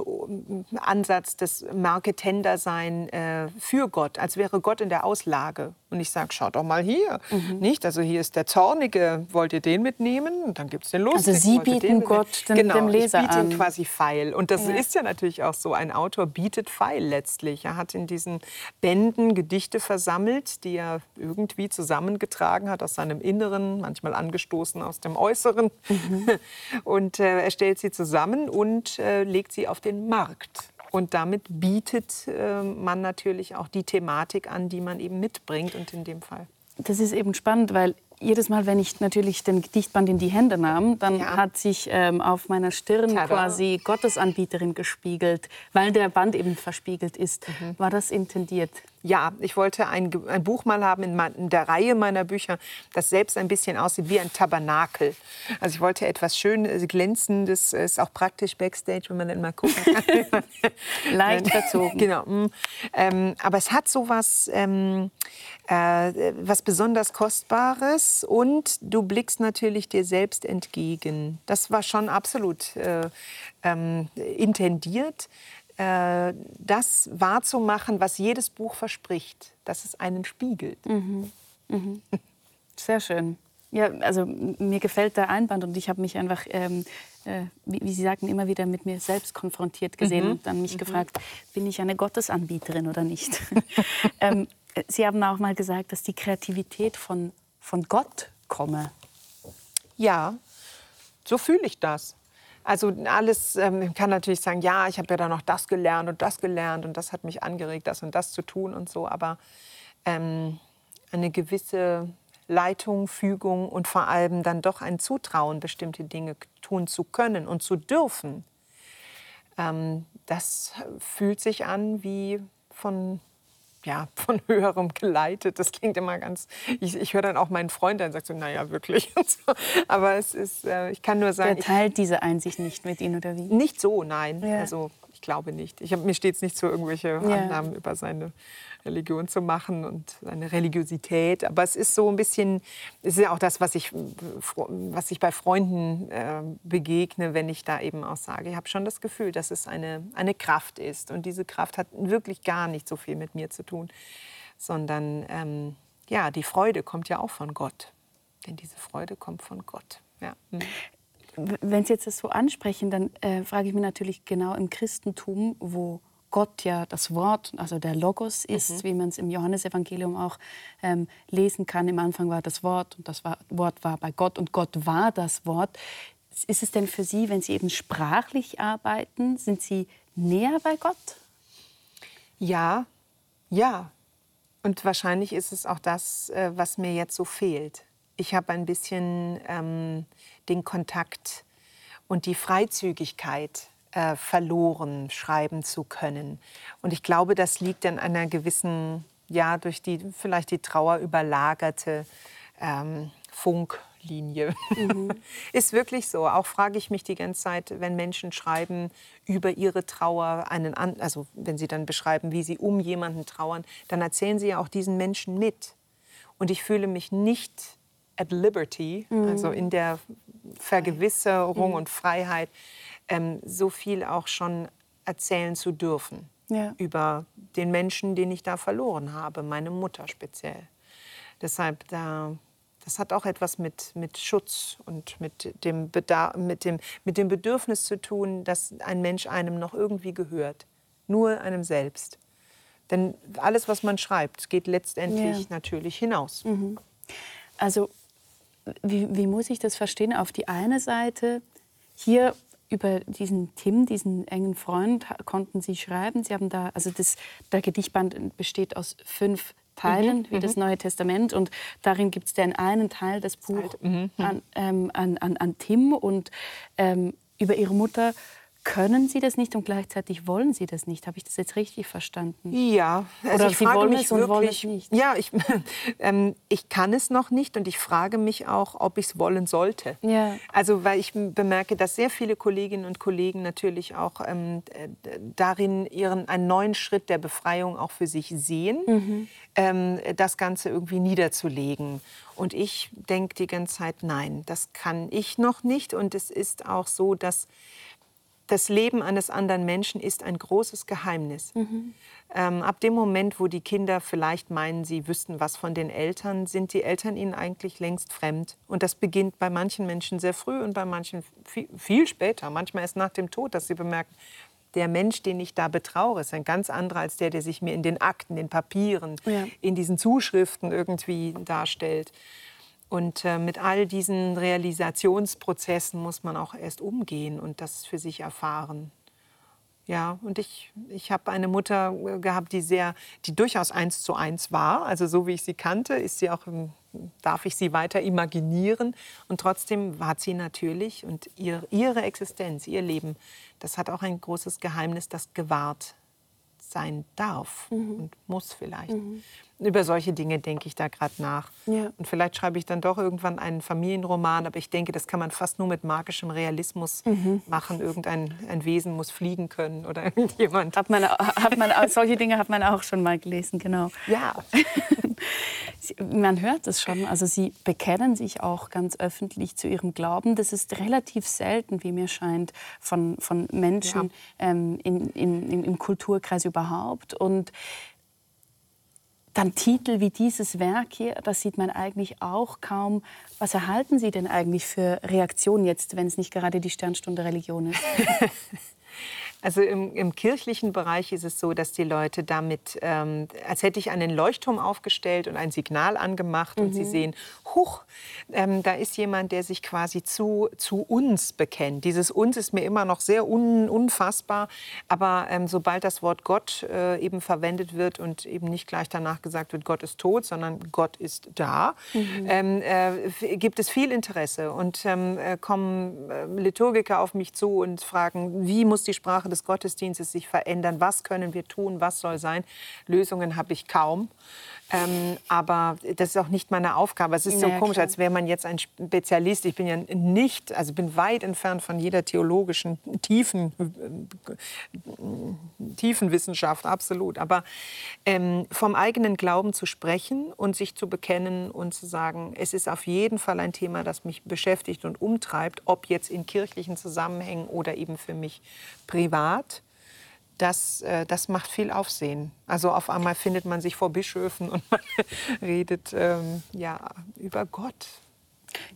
Ansatz des Marketender-Sein äh, für Gott, als wäre Gott in der Auslage. Und ich sage, schaut doch mal hier. Mhm. Nicht? Also hier ist der Zornige, wollt ihr den mitnehmen? Und dann gibt es den Lustigen. Also Sie bieten Gott den, genau, dem Leser ich biete an. ihm quasi Pfeil. Und das ja. ist ja natürlich auch so, ein Autor bietet Pfeil letztlich. Er hat in diesen Bänden Gedichte versammelt, die er irgendwie zusammengetragen hat aus seinem Inneren, manchmal angestoßen aus dem Äußeren. Mhm. (laughs) Und äh, er stellt sie zusammen und äh, legt sie auf den Markt. Und damit bietet äh, man natürlich auch die Thematik an, die man eben mitbringt und in dem Fall. Das ist eben spannend, weil jedes Mal, wenn ich natürlich den Gedichtband in die Hände nahm, dann ja. hat sich ähm, auf meiner Stirn Tada. quasi Gottesanbieterin gespiegelt, weil der Band eben verspiegelt ist. Mhm. War das intendiert? Ja, ich wollte ein, ein Buch mal haben in, in, der Reihe meiner Bücher, das selbst ein bisschen aussieht wie ein Tabernakel. Also ich wollte etwas schön äh, glänzendes, ist auch praktisch backstage, wenn man dann mal gucken kann. (laughs) Leicht verzogen. Genau. Mm. Ähm, aber es hat so was, ähm, äh, was besonders Kostbares und du blickst natürlich dir selbst entgegen. Das war schon absolut äh, ähm, intendiert. Äh, das wahrzumachen, was jedes Buch verspricht, dass es einen spiegelt. Mhm. Mhm. Sehr schön. Ja, also mir gefällt der Einband und ich habe mich einfach, ähm, äh, wie, wie, Sie sagten, immer wieder mit mir selbst konfrontiert gesehen mhm. und dann mich mhm. gefragt, bin ich eine Gottesanbieterin oder nicht? (laughs) ähm, Sie haben auch mal gesagt, dass die Kreativität von, von Gott komme. Ja, so fühle ich das. Also alles, ähm, kann natürlich sagen, ja, ich habe ja da noch das gelernt und das gelernt und das hat mich angeregt, das und das zu tun und so. Aber ähm, eine gewisse Leitung, Fügung und vor allem dann doch ein Zutrauen, bestimmte Dinge tun zu können und zu dürfen, ähm, das fühlt sich an wie von ja, (laughs) von höherem geleitet. Das klingt immer ganz. Ich, ich höre dann auch meinen Freund (laughs) und sage so, naja, wirklich. So. Aber es ist, äh, ich kann nur sagen. Er teilt diese Einsicht nicht mit Ihnen oder wie? Nicht so, nein. Ja. Also ich glaube nicht. Ich hab, mir steht es nicht zu, irgendwelche ja. Annahmen über seine Religion zu machen und seine Religiosität. Aber es ist so ein bisschen, es ist ja auch das, was ich, was ich bei Freunden äh, begegne, wenn ich da eben auch sage, ich habe schon das Gefühl, dass es eine, eine Kraft ist. Und diese Kraft hat wirklich gar nicht so viel mit mir zu tun, sondern ähm, ja, die Freude kommt ja auch von Gott. Denn diese Freude kommt von Gott. Ja. Wenn Sie jetzt das so ansprechen, dann äh, frage ich mich natürlich genau im Christentum, wo Gott ja das Wort, also der Logos ist, mhm. wie man es im Johannesevangelium auch ähm, lesen kann. Im Anfang war das Wort und das war, Wort war bei Gott und Gott war das Wort. Ist es denn für Sie, wenn Sie eben sprachlich arbeiten, sind Sie näher bei Gott? Ja, ja. Und wahrscheinlich ist es auch das, äh, was mir jetzt so fehlt. Ich habe ein bisschen ähm, den Kontakt und die Freizügigkeit äh, verloren, schreiben zu können. Und ich glaube, das liegt an einer gewissen, ja, durch die vielleicht die Trauer überlagerte ähm, Funklinie. Mhm. (laughs) Ist wirklich so. Auch frage ich mich die ganze Zeit, wenn Menschen schreiben über ihre Trauer, einen an, also wenn sie dann beschreiben, wie sie um jemanden trauern, dann erzählen sie ja auch diesen Menschen mit. Und ich fühle mich nicht at liberty, mhm. also in der Vergewisserung mhm. und Freiheit, ähm, so viel auch schon erzählen zu dürfen ja. über den Menschen, den ich da verloren habe, meine Mutter speziell. Deshalb, da, das hat auch etwas mit, mit Schutz und mit dem, Bedarf, mit, dem, mit dem Bedürfnis zu tun, dass ein Mensch einem noch irgendwie gehört, nur einem selbst. Denn alles, was man schreibt, geht letztendlich ja. natürlich hinaus. Mhm. Also wie, wie muss ich das verstehen? Auf die eine Seite, hier über diesen Tim, diesen engen Freund, konnten Sie schreiben. Sie haben da, also das, der Gedichtband besteht aus fünf Teilen, mhm, wie das mhm. Neue Testament. Und darin gibt es den einen Teil, das Buch mhm, mhm. an, ähm, an, an, an Tim und ähm, über ihre Mutter können Sie das nicht und gleichzeitig wollen Sie das nicht. Habe ich das jetzt richtig verstanden? Ja, also Oder ich Sie wollen es und wirklich, wollen es nicht. Ja, ich, (laughs) ähm, ich kann es noch nicht und ich frage mich auch, ob ich es wollen sollte. Ja. Also weil ich bemerke, dass sehr viele Kolleginnen und Kollegen natürlich auch ähm, darin ihren einen neuen Schritt der Befreiung auch für sich sehen, mhm. ähm, das Ganze irgendwie niederzulegen. Und ich denke die ganze Zeit, nein, das kann ich noch nicht. Und es ist auch so, dass das Leben eines anderen Menschen ist ein großes Geheimnis. Mhm. Ähm, ab dem Moment, wo die Kinder vielleicht meinen, sie wüssten was von den Eltern, sind die Eltern ihnen eigentlich längst fremd. Und das beginnt bei manchen Menschen sehr früh und bei manchen viel, viel später. Manchmal erst nach dem Tod, dass sie bemerken, der Mensch, den ich da betraue, ist ein ganz anderer als der, der sich mir in den Akten, den Papieren, ja. in diesen Zuschriften irgendwie darstellt. Und äh, mit all diesen Realisationsprozessen muss man auch erst umgehen und das für sich erfahren. Ja, und ich, ich habe eine Mutter äh, gehabt, die sehr, die durchaus eins zu eins war. Also so wie ich sie kannte, ist sie auch, darf ich sie weiter imaginieren. Und trotzdem hat sie natürlich und ihr, ihre Existenz, ihr Leben, das hat auch ein großes Geheimnis, das gewahrt sein darf mhm. und muss vielleicht. Mhm. Über solche Dinge denke ich da gerade nach. Ja. Und vielleicht schreibe ich dann doch irgendwann einen Familienroman, aber ich denke, das kann man fast nur mit magischem Realismus mhm. machen. Irgendein ein Wesen muss fliegen können oder (laughs) irgendjemand. Hat man, hat man, solche Dinge hat man auch schon mal gelesen, genau. Ja. (laughs) man hört es schon. Also Sie bekennen sich auch ganz öffentlich zu Ihrem Glauben. Das ist relativ selten, wie mir scheint, von, von Menschen ja. ähm, in, in, im Kulturkreis überhaupt. Und dann Titel wie dieses Werk hier, das sieht man eigentlich auch kaum. Was erhalten Sie denn eigentlich für Reaktionen jetzt, wenn es nicht gerade die Sternstunde Religion ist? (laughs) Also im, im, kirchlichen Bereich ist es so, dass die Leute damit, ähm, als hätte ich einen Leuchtturm aufgestellt und ein Signal angemacht mhm. und sie mhm. sehen, huch, ähm, da ist jemand, der sich quasi zu, zu uns bekennt. Dieses uns ist mir immer noch sehr un, unfassbar, aber ähm, sobald das Wort Gott äh, eben verwendet wird und eben nicht gleich danach gesagt wird, Gott ist tot, sondern Gott ist da, mhm. Ähm, äh, gibt es viel Interesse und ähm, äh, kommen äh, Liturgiker auf mich zu und fragen, wie muss die Sprache des Gottesdienstes sich verändern. Was können wir tun? Was soll sein? Lösungen habe ich kaum. Ähm, aber das ist auch nicht meine Aufgabe. Es ist so ja, komisch, klar. als wäre man jetzt ein Spezialist. Ich bin ja nicht, also bin weit entfernt von jeder theologischen tiefen, äh, tiefen Wissenschaft, absolut. Aber ähm, vom eigenen Glauben zu sprechen und sich zu bekennen und zu sagen, es ist auf jeden Fall ein Thema, das mich beschäftigt und umtreibt, ob jetzt in kirchlichen Zusammenhängen oder eben für mich privat das, äh, das macht viel Aufsehen. Also auf einmal findet man sich vor Bischöfen und (laughs) man redet ähm, ja, über Gott.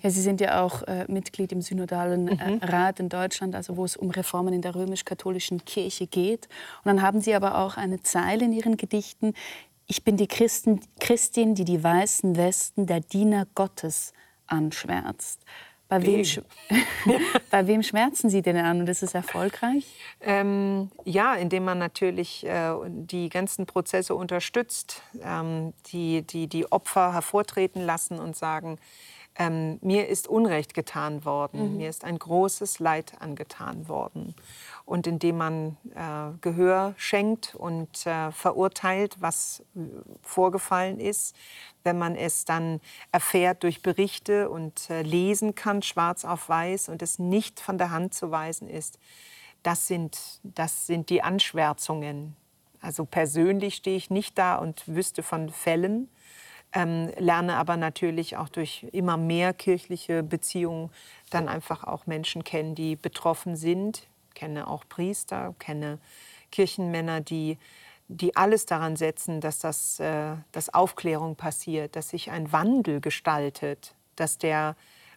Ja, Sie sind ja auch äh, Mitglied im Synodalen äh, mhm. Rat in Deutschland, also wo es um Reformen in der römisch-katholischen Kirche geht. Und dann haben Sie aber auch eine Zeile in Ihren Gedichten. Ich bin die Christen, Christin, die die weißen Westen der Diener Gottes anschwärzt. Bei wem, (laughs) bei wem schmerzen Sie denn an und ist es erfolgreich? Ähm, ja, indem man natürlich äh, die ganzen Prozesse unterstützt, ähm, die, die die Opfer hervortreten lassen und sagen, ähm, mir ist Unrecht getan worden, mhm. mir ist ein großes Leid angetan worden. Und indem man äh, Gehör schenkt und äh, verurteilt, was vorgefallen ist, wenn man es dann erfährt durch Berichte und äh, lesen kann, schwarz auf weiß, und es nicht von der Hand zu weisen ist, das sind, das sind die Anschwärzungen. Also persönlich stehe ich nicht da und wüsste von Fällen, ähm, lerne aber natürlich auch durch immer mehr kirchliche Beziehungen dann einfach auch Menschen kennen, die betroffen sind. Kenne auch Priester, kenne Kirchenmänner, die die alles daran setzen, dass, das, äh, dass Aufklärung passiert, dass sich ein Wandel gestaltet, dass der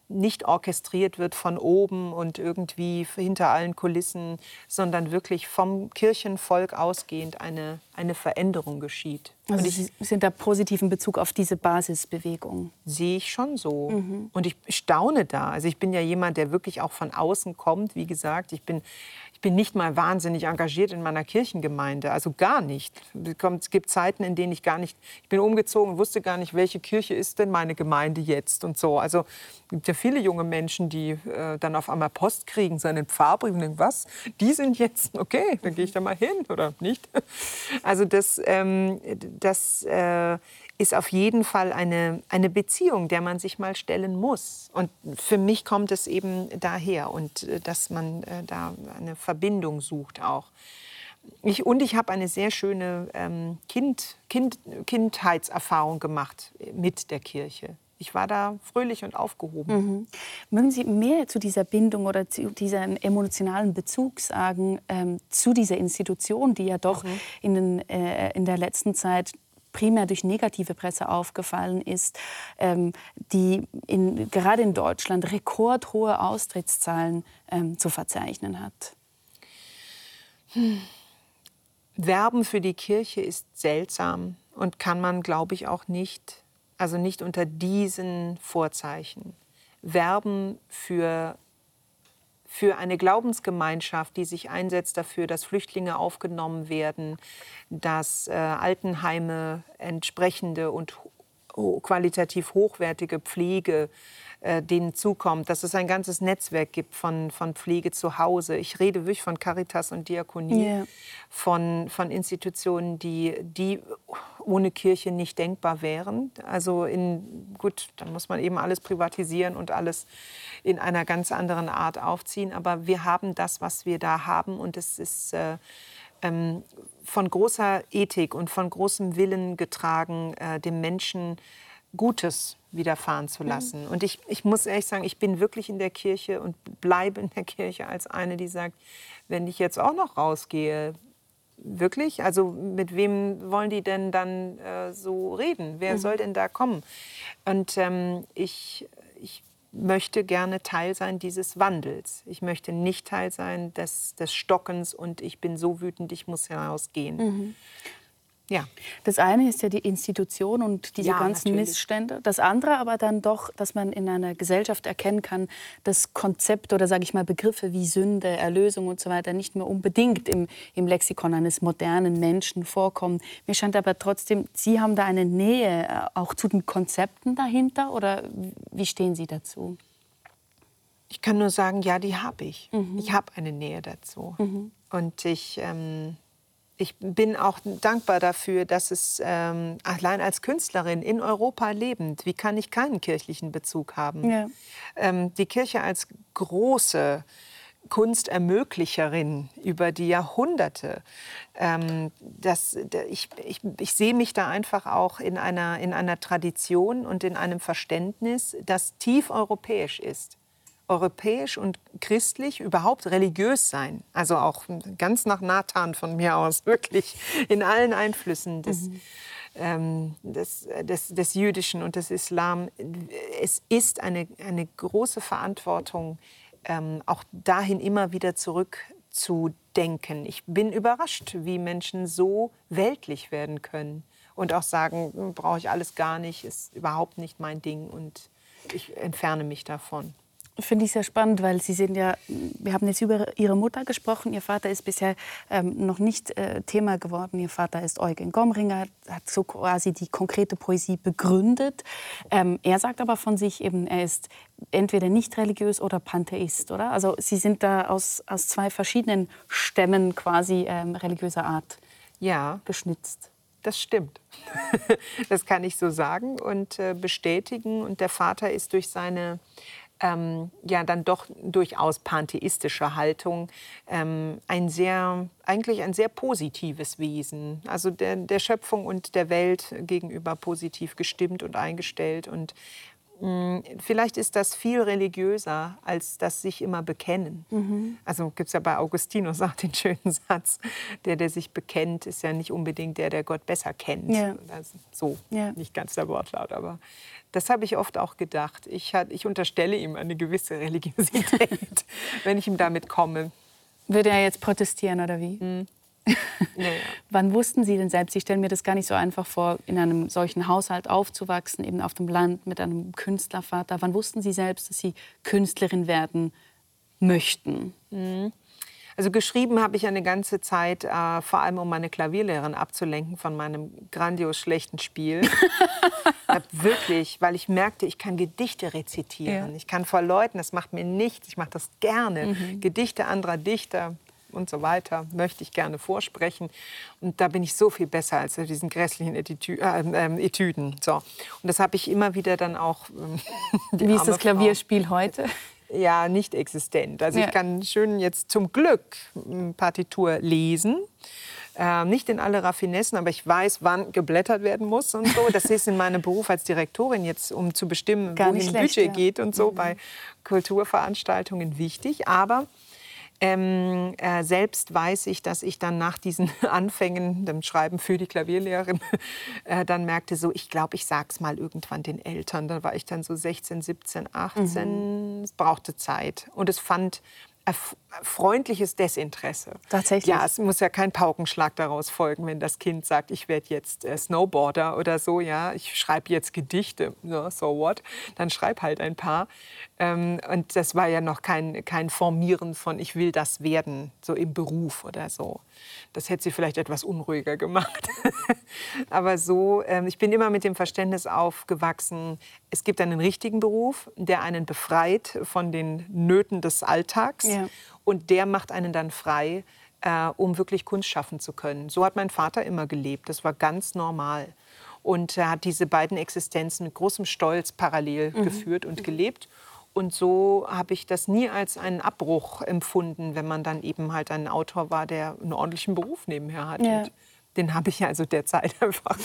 nicht orchestriert wird von oben und irgendwie hinter allen Kulissen, sondern wirklich vom Kirchenvolk ausgehend eine, eine Veränderung geschieht. Also und Sie sind da positiv in Bezug auf diese Basisbewegung? Sehe ich schon so. Mhm. Und ich staune da. Also ich bin ja jemand, der wirklich auch von außen kommt. Wie gesagt, ich bin ich bin nicht mal wahnsinnig engagiert in meiner Kirchengemeinde, also gar nicht. Es gibt Zeiten, in denen ich gar nicht, ich bin umgezogen, wusste gar nicht, welche Kirche ist denn meine Gemeinde jetzt und so. Also es gibt ja viele junge Menschen, die äh, dann auf einmal Post kriegen, seinen Pfarrbrief und denken, was, die sind jetzt, okay, dann gehe ich da mal hin oder nicht. Also das, ähm, das äh, ist auf jeden Fall eine, eine Beziehung, der man sich mal stellen muss. Und für mich kommt es eben daher und äh, dass man äh, da eine Verbindung sucht auch. Ich, und ich habe eine sehr schöne ähm, kind, kind, Kindheitserfahrung gemacht mit der Kirche. Ich war da fröhlich und aufgehoben. Mhm. Mögen Sie mehr zu dieser Bindung oder zu diesem emotionalen Bezug sagen, ähm, zu dieser Institution, die ja doch mhm. in, den, äh, in der letzten Zeit primär durch negative Presse aufgefallen ist, ähm, die in, gerade in Deutschland rekordhohe Austrittszahlen ähm, zu verzeichnen hat? Hm. Werben für die Kirche ist seltsam und kann man, glaube ich, auch nicht, also nicht unter diesen Vorzeichen. Werben für für eine Glaubensgemeinschaft, die sich einsetzt dafür, dass Flüchtlinge aufgenommen werden, dass äh, Altenheime entsprechende und qualitativ hochwertige Pflege äh, denen zukommt, dass es ein ganzes Netzwerk gibt von, von Pflege zu Hause. Ich rede wirklich von Caritas und Diakonie, yeah. von, von Institutionen, die, die ohne Kirche nicht denkbar wären. Also in, gut, dann muss man eben alles privatisieren und alles in einer ganz anderen Art aufziehen. Aber wir haben das, was wir da haben und es ist äh, ähm, von großer Ethik und von großem Willen getragen, äh, dem Menschen Gutes widerfahren zu lassen. Mhm. Und ich, ich muss ehrlich sagen, ich bin wirklich in der Kirche und bleibe in der Kirche als eine, die sagt, wenn ich jetzt auch noch rausgehe, wirklich? Also mit wem wollen die denn dann äh, so reden? Wer mhm. soll denn da kommen? Und ähm, ich, ich möchte gerne Teil sein dieses Wandels. Ich möchte nicht Teil sein des, des Stockens und ich bin so wütend, ich muss hinausgehen. Mhm. Ja. Das eine ist ja die Institution und diese ja, ganzen natürlich. Missstände. Das andere aber dann doch, dass man in einer Gesellschaft erkennen kann, dass Konzepte oder sage ich mal Begriffe wie Sünde, Erlösung und so weiter nicht mehr unbedingt im, im Lexikon eines modernen Menschen vorkommen. Mir scheint aber trotzdem, Sie haben da eine Nähe äh, auch zu den Konzepten dahinter oder wie stehen Sie dazu? Ich kann nur sagen, ja, die habe ich. Mhm. Ich habe eine Nähe dazu. Mhm. Und ich, ähm, ich bin auch dankbar dafür, dass es ähm, allein als Künstlerin in Europa lebend, wie kann ich keinen kirchlichen Bezug haben? Ja. Ähm, die Kirche als große Kunstermöglicherin über die Jahrhunderte. Ähm, das, ich, ich, ich sehe mich da einfach auch in einer, in einer Tradition und in einem Verständnis, das tief europäisch ist europäisch und christlich, überhaupt religiös sein. Also auch ganz nach Nathan von mir aus, (laughs) wirklich in allen Einflüssen des, mhm. ähm, des, des, des, Jüdischen und des Islam. Es ist eine, eine große Verantwortung, ähm, auch dahin immer wieder zurückzudenken. Ich bin überrascht, wie Menschen so weltlich werden können und auch sagen, hm, brauche ich alles gar nicht, ist überhaupt nicht mein Ding und ich entferne mich davon. Finde ich sehr spannend, weil Sie sind ja, wir haben jetzt über Ihre Mutter gesprochen. Ihr Vater ist bisher ähm, noch nicht äh, Thema geworden. Ihr Vater ist Eugen Gomringer, hat so quasi die konkrete Poesie begründet. Ähm, er sagt aber von sich eben, er ist entweder nicht religiös oder Pantheist, oder? Also Sie sind da aus, aus zwei verschiedenen Stämmen quasi ähm, religiöser Art ja. geschnitzt. Das stimmt. (laughs) das kann ich so sagen und äh, bestätigen. Und der Vater ist durch seine ähm, ja dann doch durchaus pantheistische Haltung ähm, ein sehr, eigentlich ein sehr positives Wesen. Also der, der Schöpfung und der Welt gegenüber positiv gestimmt und eingestellt und Vielleicht ist das viel religiöser als das sich immer bekennen. Mhm. Also gibt es ja bei Augustinus (laughs) auch den schönen Satz, der, der sich bekennt, ist ja nicht unbedingt der, der Gott besser kennt. Ja. So, ja. nicht ganz der Wortlaut, aber das habe ich oft auch gedacht. Ich, ich unterstelle ihm eine gewisse Religiosität, (laughs) wenn ich ihm damit komme. Würde er jetzt protestieren oder wie? Mhm. Naja. (laughs) Wann wussten Sie denn selbst, ich stelle mir das gar nicht so einfach vor, in einem solchen Haushalt aufzuwachsen, eben auf dem Land mit einem Künstlervater. Wann wussten Sie selbst, dass Sie Künstlerin werden möchten? Mhm. Also geschrieben habe ich eine ganze Zeit, äh, vor allem um meine Klavierlehrerin abzulenken von meinem grandios schlechten Spiel. (laughs) wirklich, weil ich merkte, ich kann Gedichte rezitieren. Ja. Ich kann vor Leuten, das macht mir nichts, ich mache das gerne. Mhm. Gedichte anderer Dichter und so weiter möchte ich gerne vorsprechen. Und da bin ich so viel besser als diesen grässlichen Etitü äh, äh, Etüden. So. Und das habe ich immer wieder dann auch. Ähm, (laughs) Wie ist das Klavierspiel Frau. heute? ja nicht existent. Also ja. ich kann schön jetzt zum Glück Partitur lesen. Äh, nicht in alle Raffinessen, aber ich weiß, wann geblättert werden muss und so. Das ist in meinem Beruf als Direktorin jetzt, um zu bestimmen, Gar wohin schlecht, Budget ja. geht und so mhm. bei Kulturveranstaltungen wichtig. Aber ähm, äh, selbst weiß ich, dass ich dann nach diesen (laughs) Anfängen, dem Schreiben für die Klavierlehrerin, (laughs) äh, dann merkte, so, ich glaube, ich sag's mal irgendwann den Eltern. Da war ich dann so 16, 17, 18. Mhm. Es brauchte Zeit. Und es fand freundliches Desinteresse. Tatsächlich. Ja, es muss ja kein Paukenschlag daraus folgen, wenn das Kind sagt, ich werde jetzt äh, Snowboarder oder so, ja, ich schreibe jetzt Gedichte, ja, so what, dann schreib halt ein paar. Ähm, und das war ja noch kein, kein Formieren von, ich will das werden, so im Beruf oder so. Das hätte sie vielleicht etwas unruhiger gemacht. (laughs) Aber so, ähm, ich bin immer mit dem Verständnis aufgewachsen, es gibt einen richtigen Beruf, der einen befreit von den Nöten des Alltags. Ja. Und der macht einen dann frei, äh, um wirklich Kunst schaffen zu können. So hat mein Vater immer gelebt. Das war ganz normal. Und er hat diese beiden Existenzen mit großem Stolz parallel mhm. geführt und gelebt. Und so habe ich das nie als einen Abbruch empfunden, wenn man dann eben halt ein Autor war, der einen ordentlichen Beruf nebenher hat. Ja. Den habe ich also derzeit (laughs) einfach.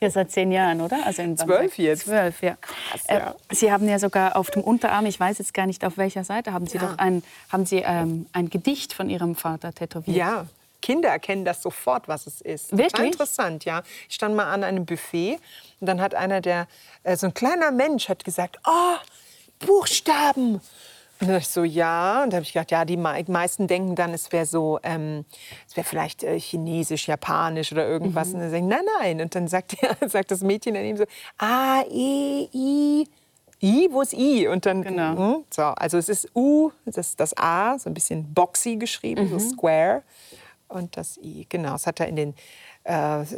Ja, seit zehn Jahren, oder? Also in Zwölf jetzt. Zwölf, ja. Krass, ja. Äh, Sie haben ja sogar auf dem Unterarm, ich weiß jetzt gar nicht auf welcher Seite, haben Sie ja. doch ein, haben Sie, ähm, ein Gedicht von Ihrem Vater tätowiert. Ja, Kinder erkennen das sofort, was es ist. Wirklich? Total interessant, ja. Ich stand mal an einem Buffet und dann hat einer der, äh, so ein kleiner Mensch hat gesagt, oh, Buchstaben. Und dann ich so, ja. Und da habe ich gedacht, ja, die meisten denken dann, es wäre so, ähm, es wäre vielleicht äh, chinesisch, japanisch oder irgendwas. Mhm. Und dann sagen, nein, nein. Und dann sagt, der, (laughs) sagt das Mädchen daneben so, A, E, I. I, wo ist I? Und dann, genau. mh, hm, so, also es ist U, das ist das A, so ein bisschen boxy geschrieben, mhm. so square. Und das I, genau, das hat er in den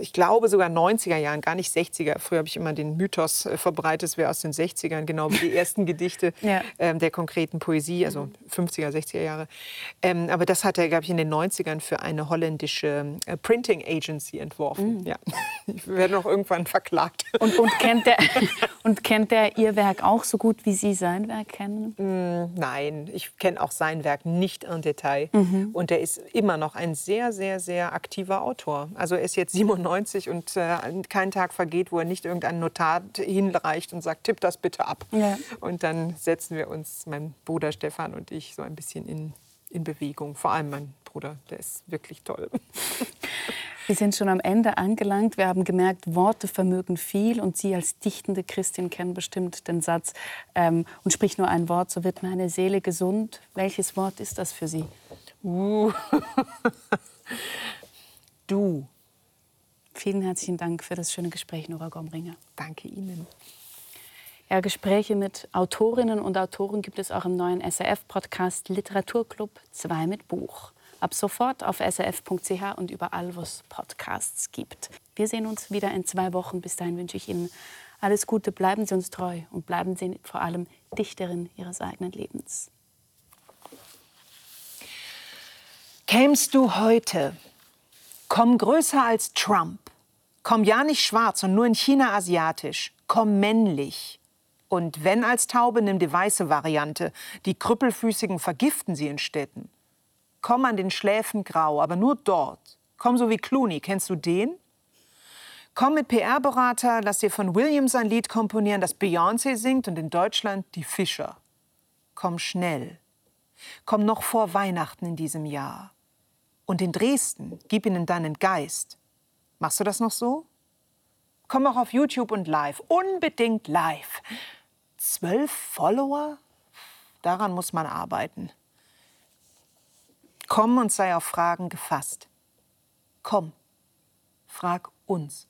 ich glaube sogar 90er Jahren, gar nicht 60er. Früher habe ich immer den Mythos äh, verbreitet, es wäre aus den 60ern, genau wie die ersten Gedichte (laughs) ja. ähm, der konkreten Poesie, also 50er, 60er Jahre. Ähm, aber das hat er, glaube ich, in den 90ern für eine holländische äh, Printing Agency entworfen. Mhm. Ja. (laughs) Ich werde noch irgendwann verklagt. Und, und, (laughs) kennt der, und kennt der Ihr Werk auch so gut, wie Sie sein Werk kennen? Mm, nein, ich kenne auch sein Werk nicht im Detail. Mhm. Und er ist immer noch ein sehr, sehr, sehr aktiver Autor. Also er ist jetzt 97 und äh, kein Tag vergeht, wo er nicht irgendein Notar hinreicht und sagt, tipp das bitte ab. Ja. Und dann setzen wir uns, mein Bruder Stefan und ich, so ein bisschen in, in Bewegung. Vor allem mein Bruder, der ist wirklich toll. (laughs) Wir sind schon am Ende angelangt. Wir haben gemerkt, Worte vermögen viel. Und Sie als dichtende Christin kennen bestimmt den Satz, ähm, und sprich nur ein Wort, so wird meine Seele gesund. Welches Wort ist das für Sie? Uh. (laughs) du. Vielen herzlichen Dank für das schöne Gespräch, Nora Gomringer. Danke Ihnen. Ja, Gespräche mit Autorinnen und Autoren gibt es auch im neuen SRF-Podcast Literaturclub 2 mit Buch. Ab sofort auf srf.ch und überall, wo es Podcasts gibt. Wir sehen uns wieder in zwei Wochen. Bis dahin wünsche ich Ihnen alles Gute. Bleiben Sie uns treu und bleiben Sie vor allem Dichterin Ihres eigenen Lebens. Kämst du heute, komm größer als Trump, komm ja nicht schwarz und nur in China asiatisch, komm männlich. Und wenn als Taube, nimm die weiße Variante. Die Krüppelfüßigen vergiften sie in Städten. Komm an den Schläfen grau, aber nur dort. Komm so wie Clooney, kennst du den? Komm mit PR-Berater, lass dir von Williams ein Lied komponieren, das Beyoncé singt und in Deutschland die Fischer. Komm schnell. Komm noch vor Weihnachten in diesem Jahr. Und in Dresden, gib ihnen deinen Geist. Machst du das noch so? Komm auch auf YouTube und live. Unbedingt live. Zwölf Follower? Daran muss man arbeiten. Komm und sei auf Fragen gefasst. Komm, frag uns.